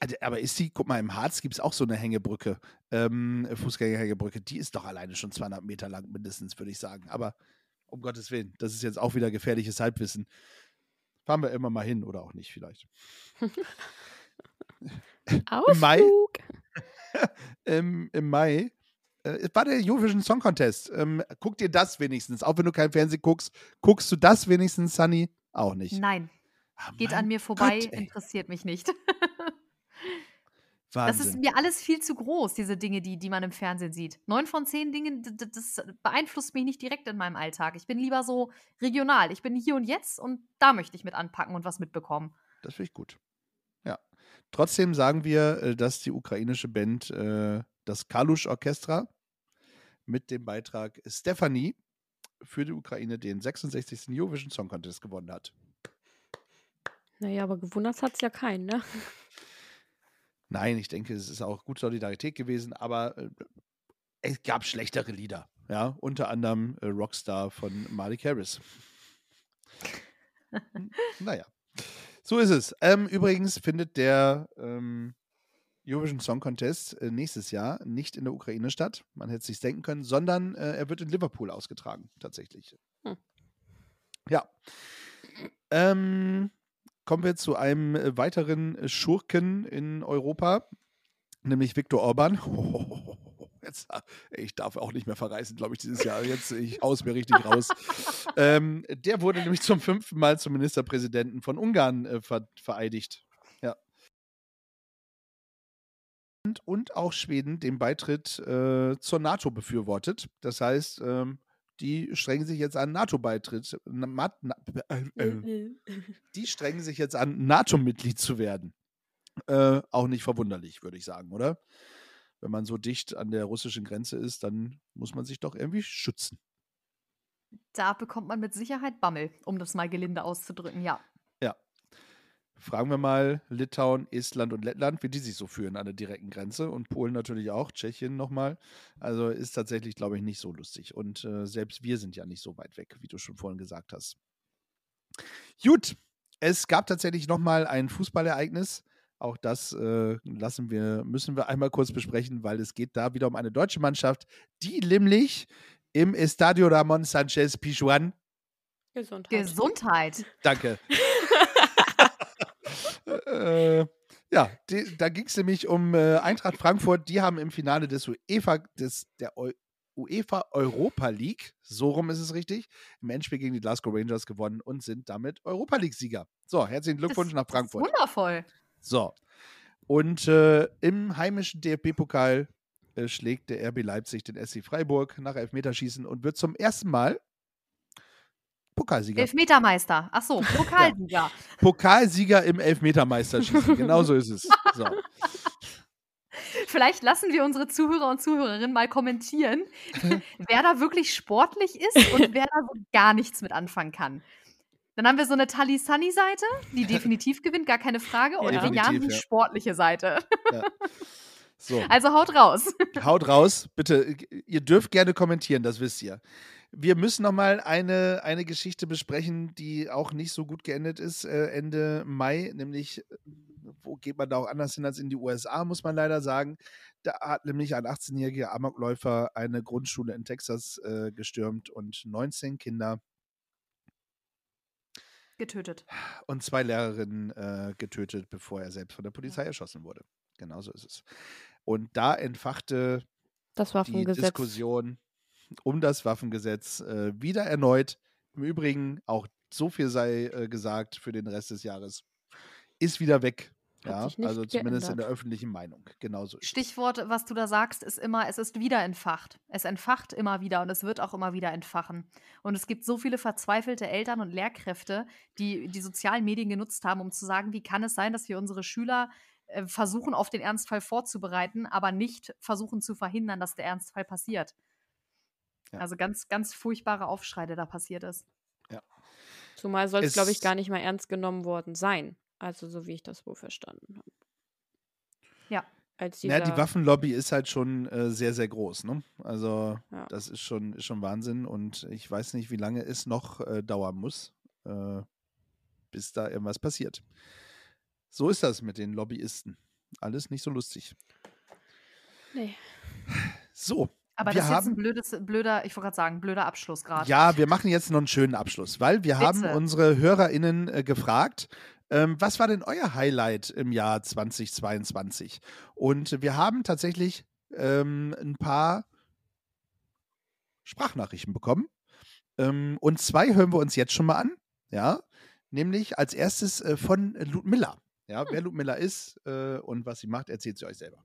Also, Aber ist die, guck mal, im Harz gibt es auch so eine Hängebrücke, ähm, Fußgängerhängebrücke. Die ist doch alleine schon 200 Meter lang, mindestens, würde ich sagen. Aber um Gottes Willen, das ist jetzt auch wieder gefährliches Halbwissen. Fahren wir immer mal hin oder auch nicht, vielleicht. Mai? Ausflug. Im, Im Mai äh, es war der Eurovision Song Contest. Ähm, guck dir das wenigstens. Auch wenn du kein Fernsehen guckst, guckst du das wenigstens, Sunny? Auch nicht. Nein, Ah, geht an mir vorbei, Gott, interessiert mich nicht. Das ist mir alles viel zu groß, diese Dinge, die, die man im Fernsehen sieht. Neun von zehn Dingen, das beeinflusst mich nicht direkt in meinem Alltag. Ich bin lieber so regional. Ich bin hier und jetzt und da möchte ich mit anpacken und was mitbekommen. Das finde ich gut. Trotzdem sagen wir, äh, dass die ukrainische Band äh, das Kalush Orchestra mit dem Beitrag Stephanie für die Ukraine den 66. Eurovision Song Contest gewonnen hat. Naja, aber gewundert hat es ja keinen, ne? Nein, ich denke, es ist auch gut Solidarität gewesen, aber äh, es gab schlechtere Lieder. Ja, unter anderem äh, Rockstar von Malik Harris. Naja, so ist es. Ähm, übrigens findet der ähm, Eurovision Song Contest äh, nächstes Jahr nicht in der Ukraine statt. Man hätte es sich denken können, sondern äh, er wird in Liverpool ausgetragen, tatsächlich. Hm. Ja. Ähm, kommen wir zu einem äh, weiteren Schurken in Europa, nämlich Viktor Orban. Jetzt, äh, ich darf auch nicht mehr verreisen, glaube ich, dieses Jahr. Jetzt, ich haus mir richtig raus. ähm, der wurde nämlich zum fünften Mal zum Ministerpräsidenten von Ungarn äh, ver vereidigt. Ja. Und, und auch Schweden den Beitritt äh, zur NATO befürwortet. Das heißt, ähm, die strengen sich jetzt an NATO-Beitritt. Na, na, äh, äh, die strengen sich jetzt an, NATO-Mitglied zu werden. Äh, auch nicht verwunderlich, würde ich sagen, oder? Wenn man so dicht an der russischen Grenze ist, dann muss man sich doch irgendwie schützen. Da bekommt man mit Sicherheit Bammel, um das mal gelinde auszudrücken, ja. Ja. Fragen wir mal Litauen, Estland und Lettland, wie die sich so fühlen an der direkten Grenze. Und Polen natürlich auch, Tschechien nochmal. Also ist tatsächlich, glaube ich, nicht so lustig. Und äh, selbst wir sind ja nicht so weit weg, wie du schon vorhin gesagt hast. Gut, es gab tatsächlich nochmal ein Fußballereignis. Auch das äh, lassen wir, müssen wir einmal kurz besprechen, weil es geht da wieder um eine deutsche Mannschaft, die nämlich im Estadio Ramon Sanchez Pichuan. Gesundheit. Gesundheit. Danke. äh, ja, die, da ging es nämlich um äh, Eintracht Frankfurt. Die haben im Finale des UEFA, des, der Eu UEFA Europa League, so rum ist es richtig, im Endspiel gegen die Glasgow Rangers gewonnen und sind damit Europa League-Sieger. So, herzlichen Glückwunsch Das- nach das ist Frankfurt. Wundervoll. So. Und äh, im heimischen DFB-Pokal äh, schlägt der RB Leipzig den SC Freiburg nach Elfmeterschießen und wird zum ersten Mal Pokalsieger. Elfmetermeister. Ach so, Pokalsieger. Pokalsieger im Elfmetermeisterschießen. genau so ist es. So. Vielleicht lassen wir unsere Zuhörer und Zuhörerinnen mal kommentieren, wer da wirklich sportlich ist und wer da so gar nichts mit anfangen kann. Dann haben wir so eine Tali-Sunny-Seite, die definitiv gewinnt, gar keine Frage. Und Ja. Jan, die ja. sportliche Seite. so. Also haut raus. Haut raus, bitte. Ihr dürft gerne kommentieren, das wisst ihr. Wir müssen noch mal eine, eine Geschichte besprechen, die auch nicht so gut geendet ist, äh, Ende Mai, nämlich, wo geht man da auch anders hin als in die USA, muss man leider sagen. Da hat nämlich ein 18-jähriger Amokläufer eine Grundschule in Texas äh, gestürmt und 19 Kinder Getötet. und zwei Lehrerinnen äh, getötet, bevor er selbst von der Polizei erschossen wurde. Genauso ist es. Und da entfachte Das die Waffengesetz. Diskussion um das Waffengesetz äh, wieder erneut. Im Übrigen, auch so viel sei äh, gesagt für den Rest des Jahres, ist wieder weg. Hat Ja, sich nicht also zumindest in geändert. der öffentlichen Meinung. Genauso es. Stichwort, was du da sagst, ist immer, es ist wieder entfacht. Es entfacht immer wieder und es wird auch immer wieder entfachen. Und es gibt so viele verzweifelte Eltern und Lehrkräfte, die die sozialen Medien genutzt haben, um zu sagen, wie kann es sein, dass wir unsere Schüler äh, versuchen, auf den Ernstfall vorzubereiten, aber nicht versuchen zu verhindern, dass der Ernstfall passiert. Ja. Also ganz, ganz furchtbare Aufschrei, der da passiert ist. Zumal soll es, glaube ich, gar nicht mal ernst genommen worden sein. Also so wie ich das wohl verstanden habe. Ja. Als Ja, dieser, die Waffenlobby ist halt schon äh, sehr, sehr groß. Ne? Also, Ja. das ist schon, ist schon Wahnsinn. Und ich weiß nicht, wie lange es noch äh, dauern muss, äh, bis da irgendwas passiert. So ist das mit den Lobbyisten. Alles nicht so lustig. Nee. So, Aber Wir das ist jetzt ein haben- blödes, blöder, ich wollte gerade sagen, blöder Abschluss gerade. Ja, wir machen jetzt noch einen schönen Abschluss, weil wir haben Bitte. unsere HörerInnen äh, gefragt, ähm, was war denn euer Highlight im Jahr 2022? Und wir haben tatsächlich ähm, ein paar Sprachnachrichten bekommen. Ähm, und zwei hören wir uns jetzt schon mal an. Ja, nämlich als erstes äh, von Ludmilla. Ja, wer Ludmilla ist äh, und was sie macht, erzählt sie euch selber.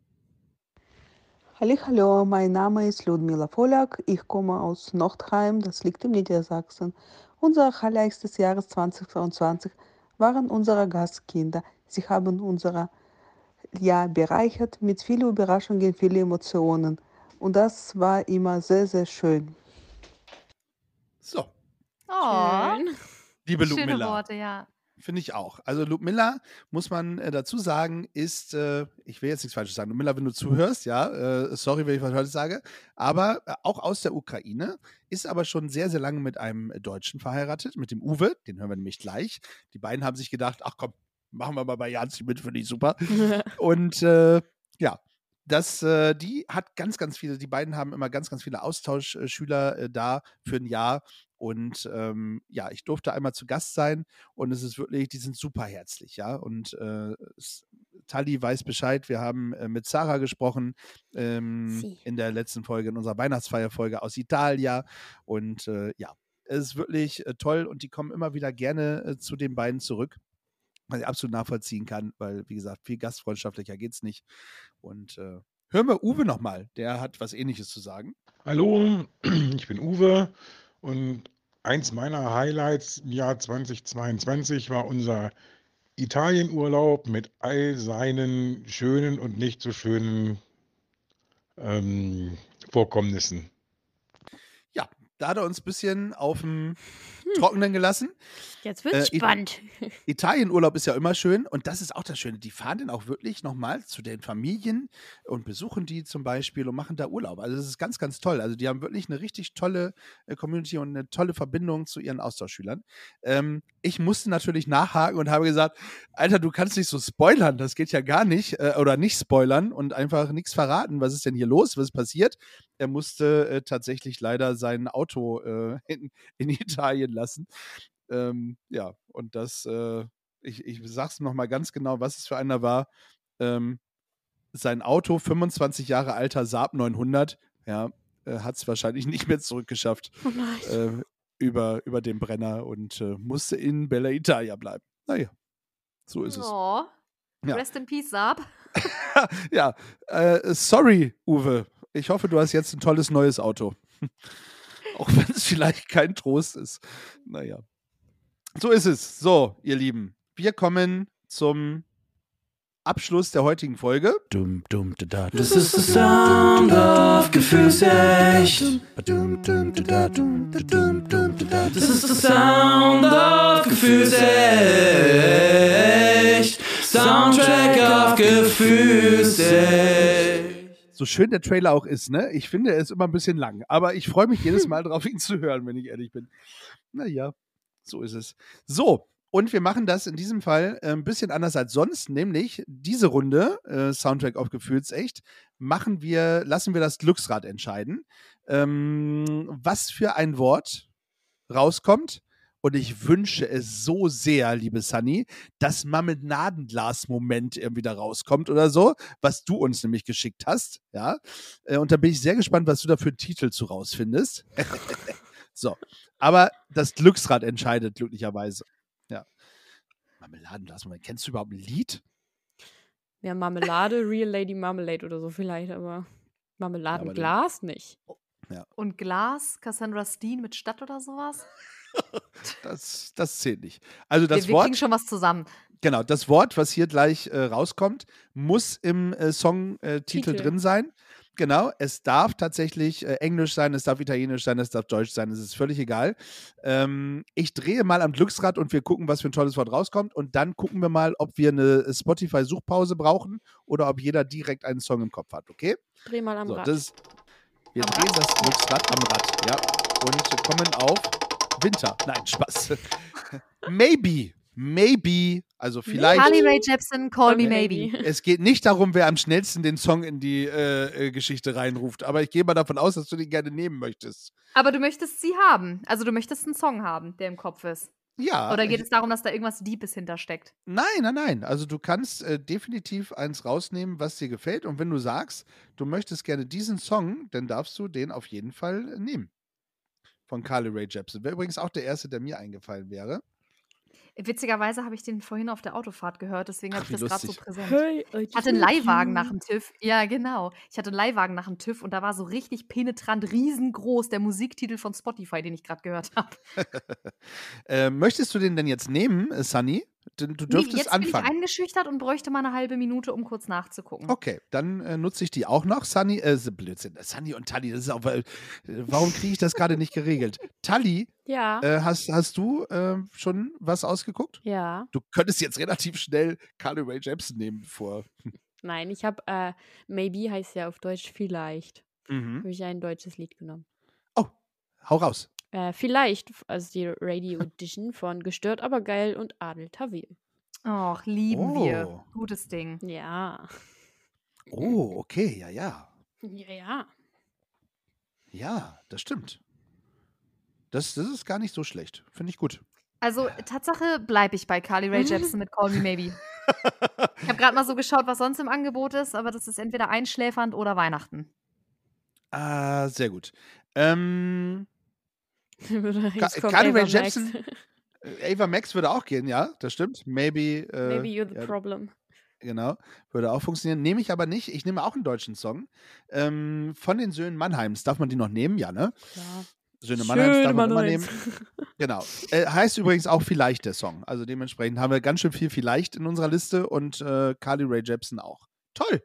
Hallo, mein Name ist Ludmila Polak. Ich komme aus Nordheim, das liegt in Niedersachsen. Unser Highlight des Jahres 2022 waren unsere Gastkinder. Sie haben unser Jahr bereichert mit vielen Überraschungen, vielen Emotionen. Und das war immer sehr, sehr schön. So, Oh, liebe schöne Ludmilla. Worte, ja. Finde ich auch. Also Ludmilla, muss man äh, dazu sagen, ist, äh, ich will jetzt nichts Falsches sagen, Ludmilla, wenn du zuhörst, ja, äh, sorry, wenn ich was Falsches sage, aber äh, auch aus der Ukraine, ist aber schon sehr, sehr lange mit einem Deutschen verheiratet, mit dem Uwe, den hören wir nämlich gleich. Die beiden haben sich gedacht, ach komm, machen wir mal bei Janzi mit, finde ich super. Und äh, ja, das, äh, die hat ganz, ganz viele, die beiden haben immer ganz, ganz viele Austauschschüler äh, da für ein Jahr. Und ähm, ja, ich durfte einmal zu Gast sein und es ist wirklich, die sind super herzlich, ja. Und äh, Tali weiß Bescheid. Wir haben äh, mit Sarah gesprochen ähm, in der letzten Folge, in unserer Weihnachtsfeierfolge aus Italia. Und äh, ja, es ist wirklich äh, toll und die kommen immer wieder gerne äh, zu den beiden zurück was ich absolut nachvollziehen kann, weil, wie gesagt, viel gastfreundschaftlicher geht's nicht. Und äh, hören wir Uwe nochmal, der hat was ähnliches zu sagen. Hallo, ich bin Uwe und eins meiner Highlights im Jahr 2022 war unser Italienurlaub mit all seinen schönen und nicht so schönen ähm, Vorkommnissen. Da hat er uns ein bisschen auf dem Trockenen gelassen. Jetzt wird's Äh, spannend. Italienurlaub ist ja immer schön und das ist auch das Schöne. Die fahren dann auch wirklich nochmal zu den Familien und besuchen die zum Beispiel und machen da Urlaub. Also das ist ganz, ganz toll. Also die haben wirklich eine richtig tolle äh, Community und eine tolle Verbindung zu ihren Austauschschülern. Ähm, ich musste natürlich nachhaken und habe gesagt, Alter, du kannst nicht so spoilern, das geht ja gar nicht. Äh, oder nicht spoilern und einfach nichts verraten. Was ist denn hier los? Was ist passiert? Er musste äh, tatsächlich leider sein Auto äh, in, in Italien lassen. Ähm, ja, und das, äh, ich, ich sag's nochmal ganz genau, was es für einer war. Ähm, sein Auto, 25 Jahre alter Saab 900, ja, äh, hat es wahrscheinlich nicht mehr zurückgeschafft Oh äh, über, über den Brenner und äh, musste in Bella Italia bleiben. Naja, so ist es. Oh. Ja. Rest in Peace, Saab. ja, äh, sorry, Uwe. Ich hoffe, du hast jetzt ein tolles neues Auto. Auch wenn es vielleicht kein Trost ist. Naja. So ist es. So, ihr Lieben. Wir kommen zum Abschluss der heutigen Folge. Dum, dum, da, da, Das ist der Sound of Gefühlsecht. Das ist der Sound of Gefühlsecht. Soundtrack of Gefühlsecht. So schön der Trailer auch ist, ne? Ich finde, er ist immer ein bisschen lang. Aber ich freue mich jedes Mal drauf, ihn zu hören, wenn ich ehrlich bin. Naja, so ist es. So, und wir machen das in diesem Fall äh, ein bisschen anders als sonst, nämlich diese Runde, äh, Soundtrack auf Gefühlsecht, machen wir, lassen wir das Glücksrad entscheiden, ähm, was für ein Wort rauskommt. Und ich wünsche es so sehr, liebe Sunny, dass Marmeladenglas-Moment irgendwie da rauskommt oder so, was du uns nämlich geschickt hast. Ja. Äh, Und da bin ich sehr gespannt, was du da für einen Titel zu rausfindest. so. Aber das Glücksrad entscheidet glücklicherweise. Ja. Marmeladenglas-Moment. Kennst du überhaupt ein Lied? Ja, Marmelade, Real Lady Marmalade oder so vielleicht, aber Marmeladenglas nicht. Und Glas, Cassandra Steen mit Stadt oder sowas. Das, das zählt nicht. Also das wir, wir Wort. kriegen schon was zusammen. Genau, das Wort, was hier gleich äh, rauskommt, muss im äh, Songtitel äh, drin sein. Genau, es darf tatsächlich äh, Englisch sein, es darf Italienisch sein, es darf Deutsch sein, es ist völlig egal. Ähm, ich drehe mal am Glücksrad und wir gucken, was für ein tolles Wort rauskommt und dann gucken wir mal, ob wir eine Spotify-Suchpause brauchen oder ob jeder direkt einen Song im Kopf hat, okay? Dreh mal am So, Rad. das ist, wir Am drehen das Glücksrad am Rad, ja, und kommen auf Winter. Nein, Spaß. Maybe, maybe, also vielleicht. Carly Rae Jepsen, Call Me Maybe. Es geht nicht darum, wer am schnellsten den Song in die äh, äh, Geschichte reinruft, aber ich gehe mal davon aus, dass du den gerne nehmen möchtest. Aber du möchtest sie haben. Also du möchtest einen Song haben, der im Kopf ist. Ja. Oder geht es darum, dass da irgendwas Deepes hintersteckt? nein, nein, nein. Also du kannst äh, definitiv eins rausnehmen, was dir gefällt. Und wenn du sagst, du möchtest gerne diesen Song, dann darfst du den auf jeden Fall äh, nehmen. Von Carly Rae Jepsen. Wäre übrigens auch der erste, der mir eingefallen wäre. Witzigerweise habe ich den vorhin auf der Autofahrt gehört, deswegen habe ich das gerade so präsent. Hey, Ich hatte einen Leihwagen nach dem TÜV. Ja, genau. Ich hatte einen Leihwagen nach dem TÜV und da war so richtig penetrant riesengroß der Musiktitel von Spotify, den ich gerade gehört habe. Äh, möchtest du den denn jetzt nehmen, äh, Sunny? Denn du Nee, dürftest jetzt bin ich anfangen. eingeschüchtert und bräuchte mal eine halbe Minute, um kurz nachzugucken. Okay, dann äh, nutze ich die auch noch. Sunny, äh, Blödsinn. Sunny und Tali, das ist auch, äh, warum kriege ich das gerade nicht geregelt? Tali, Ja. äh, hast, hast du äh, schon was ausgeguckt? ja. Du könntest jetzt relativ schnell Carly Rae Jepsen nehmen vor. Nein, ich habe äh, Maybe heißt ja auf Deutsch vielleicht. Mhm. Habe ich ein deutsches Lied genommen. Hau raus. Äh, vielleicht, also die Radio Edition von Gestört, aber geil und Adel Tawil. Och, lieben wir. Oh. Gutes Ding. Ja. Oh, okay, ja, ja. Ja, ja. Ja, das stimmt. Das, das ist gar nicht so schlecht. Finde ich gut. Also, Tatsache bleibe ich bei Carly Rae Jepsen mit Call Me Maybe. Ich habe gerade mal so geschaut, was sonst im Angebot ist, aber das ist entweder einschläfernd oder Weihnachten. Ah, sehr gut. Ähm, Rae Max. Jepsen? Ava Max würde auch gehen, ja, das stimmt. Maybe. Äh, Maybe you're the ja, problem. Genau, würde auch funktionieren. Nehme ich aber nicht. Ich nehme auch einen deutschen Song. Ähm, von den Söhnen Mannheims. Darf man die noch nehmen? Ja, ne? Klar. Söhne Mannheims darf man immer nehmen. Genau. Äh, heißt übrigens auch vielleicht der Song. Also dementsprechend haben wir ganz schön viel vielleicht in unserer Liste und äh, Carly Rae Jepsen auch. Toll.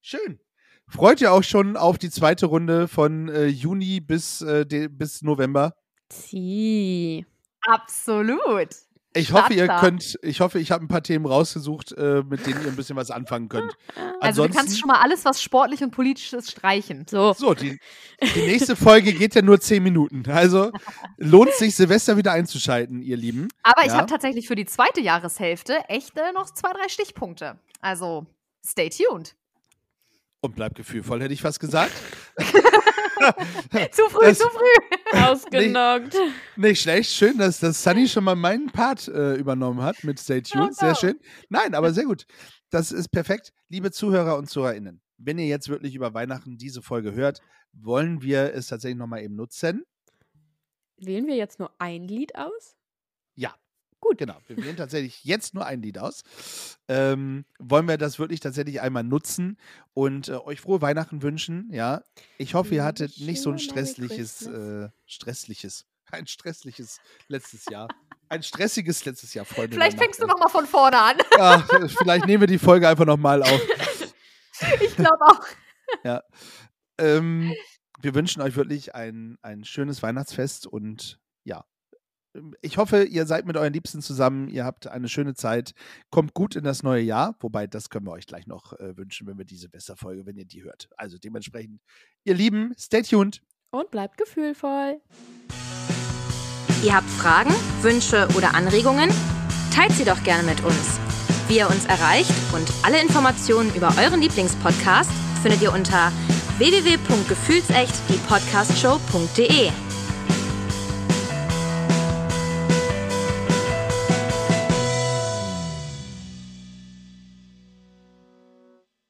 Schön. Freut ihr auch schon auf die zweite Runde von äh, Juni bis, äh, de, bis November? Sie. Absolut. Ich hoffe, ihr könnt, ich hoffe, ich habe ein paar Themen rausgesucht, äh, mit denen ihr ein bisschen was anfangen könnt. Also, du Ansonsten- kannst schon mal alles, was sportlich und politisch ist, streichen. So. So, die, die nächste Folge geht ja nur zehn Minuten. Also lohnt sich, Silvester wieder einzuschalten, ihr Lieben. Aber ich Ja. habe tatsächlich für die zweite Jahreshälfte echt äh, noch zwei, drei Stichpunkte. Also, stay tuned. Und bleibt gefühlvoll, hätte ich fast gesagt. Zu früh, Das- zu früh. Ausgenockt. Nicht schlecht. Schön, dass, dass Sunny schon mal meinen Part äh, übernommen hat mit Stay Tuned. Sehr no. schön. Nein, aber sehr gut. Das ist perfekt. Liebe Zuhörer und ZuhörerInnen, wenn ihr jetzt wirklich über Weihnachten diese Folge hört, wollen wir es tatsächlich nochmal eben nutzen. Wählen wir jetzt nur ein Lied aus? Ja. Gut. Genau. Wir wählen tatsächlich jetzt nur ein Lied aus. Ähm, wollen wir das wirklich tatsächlich einmal nutzen und äh, euch frohe Weihnachten wünschen. Ja. Ich hoffe, ihr hattet nicht so ein stressliches, äh, stressliches, ein stressliches letztes Jahr. Ein stressiges letztes Jahr, Freunde. Vielleicht fängst du Nacht. noch mal von vorne an. Ja, vielleicht nehmen wir die Folge einfach nochmal auf. Ich glaube auch. Ähm, wir wünschen euch wirklich ein, ein schönes Weihnachtsfest und ja. Ich hoffe, ihr seid mit euren Liebsten zusammen, ihr habt eine schöne Zeit, kommt gut in das neue Jahr, wobei das können wir euch gleich noch äh, wünschen, wenn wir diese Silvesterfolge, wenn ihr die hört. Also dementsprechend, ihr Lieben, stay tuned. Und bleibt gefühlvoll. Ihr habt Fragen, Wünsche oder Anregungen? Teilt sie doch gerne mit uns. Wie ihr uns erreicht und alle Informationen über euren Lieblingspodcast findet ihr unter www.gefühlsecht die Podcastshow.de.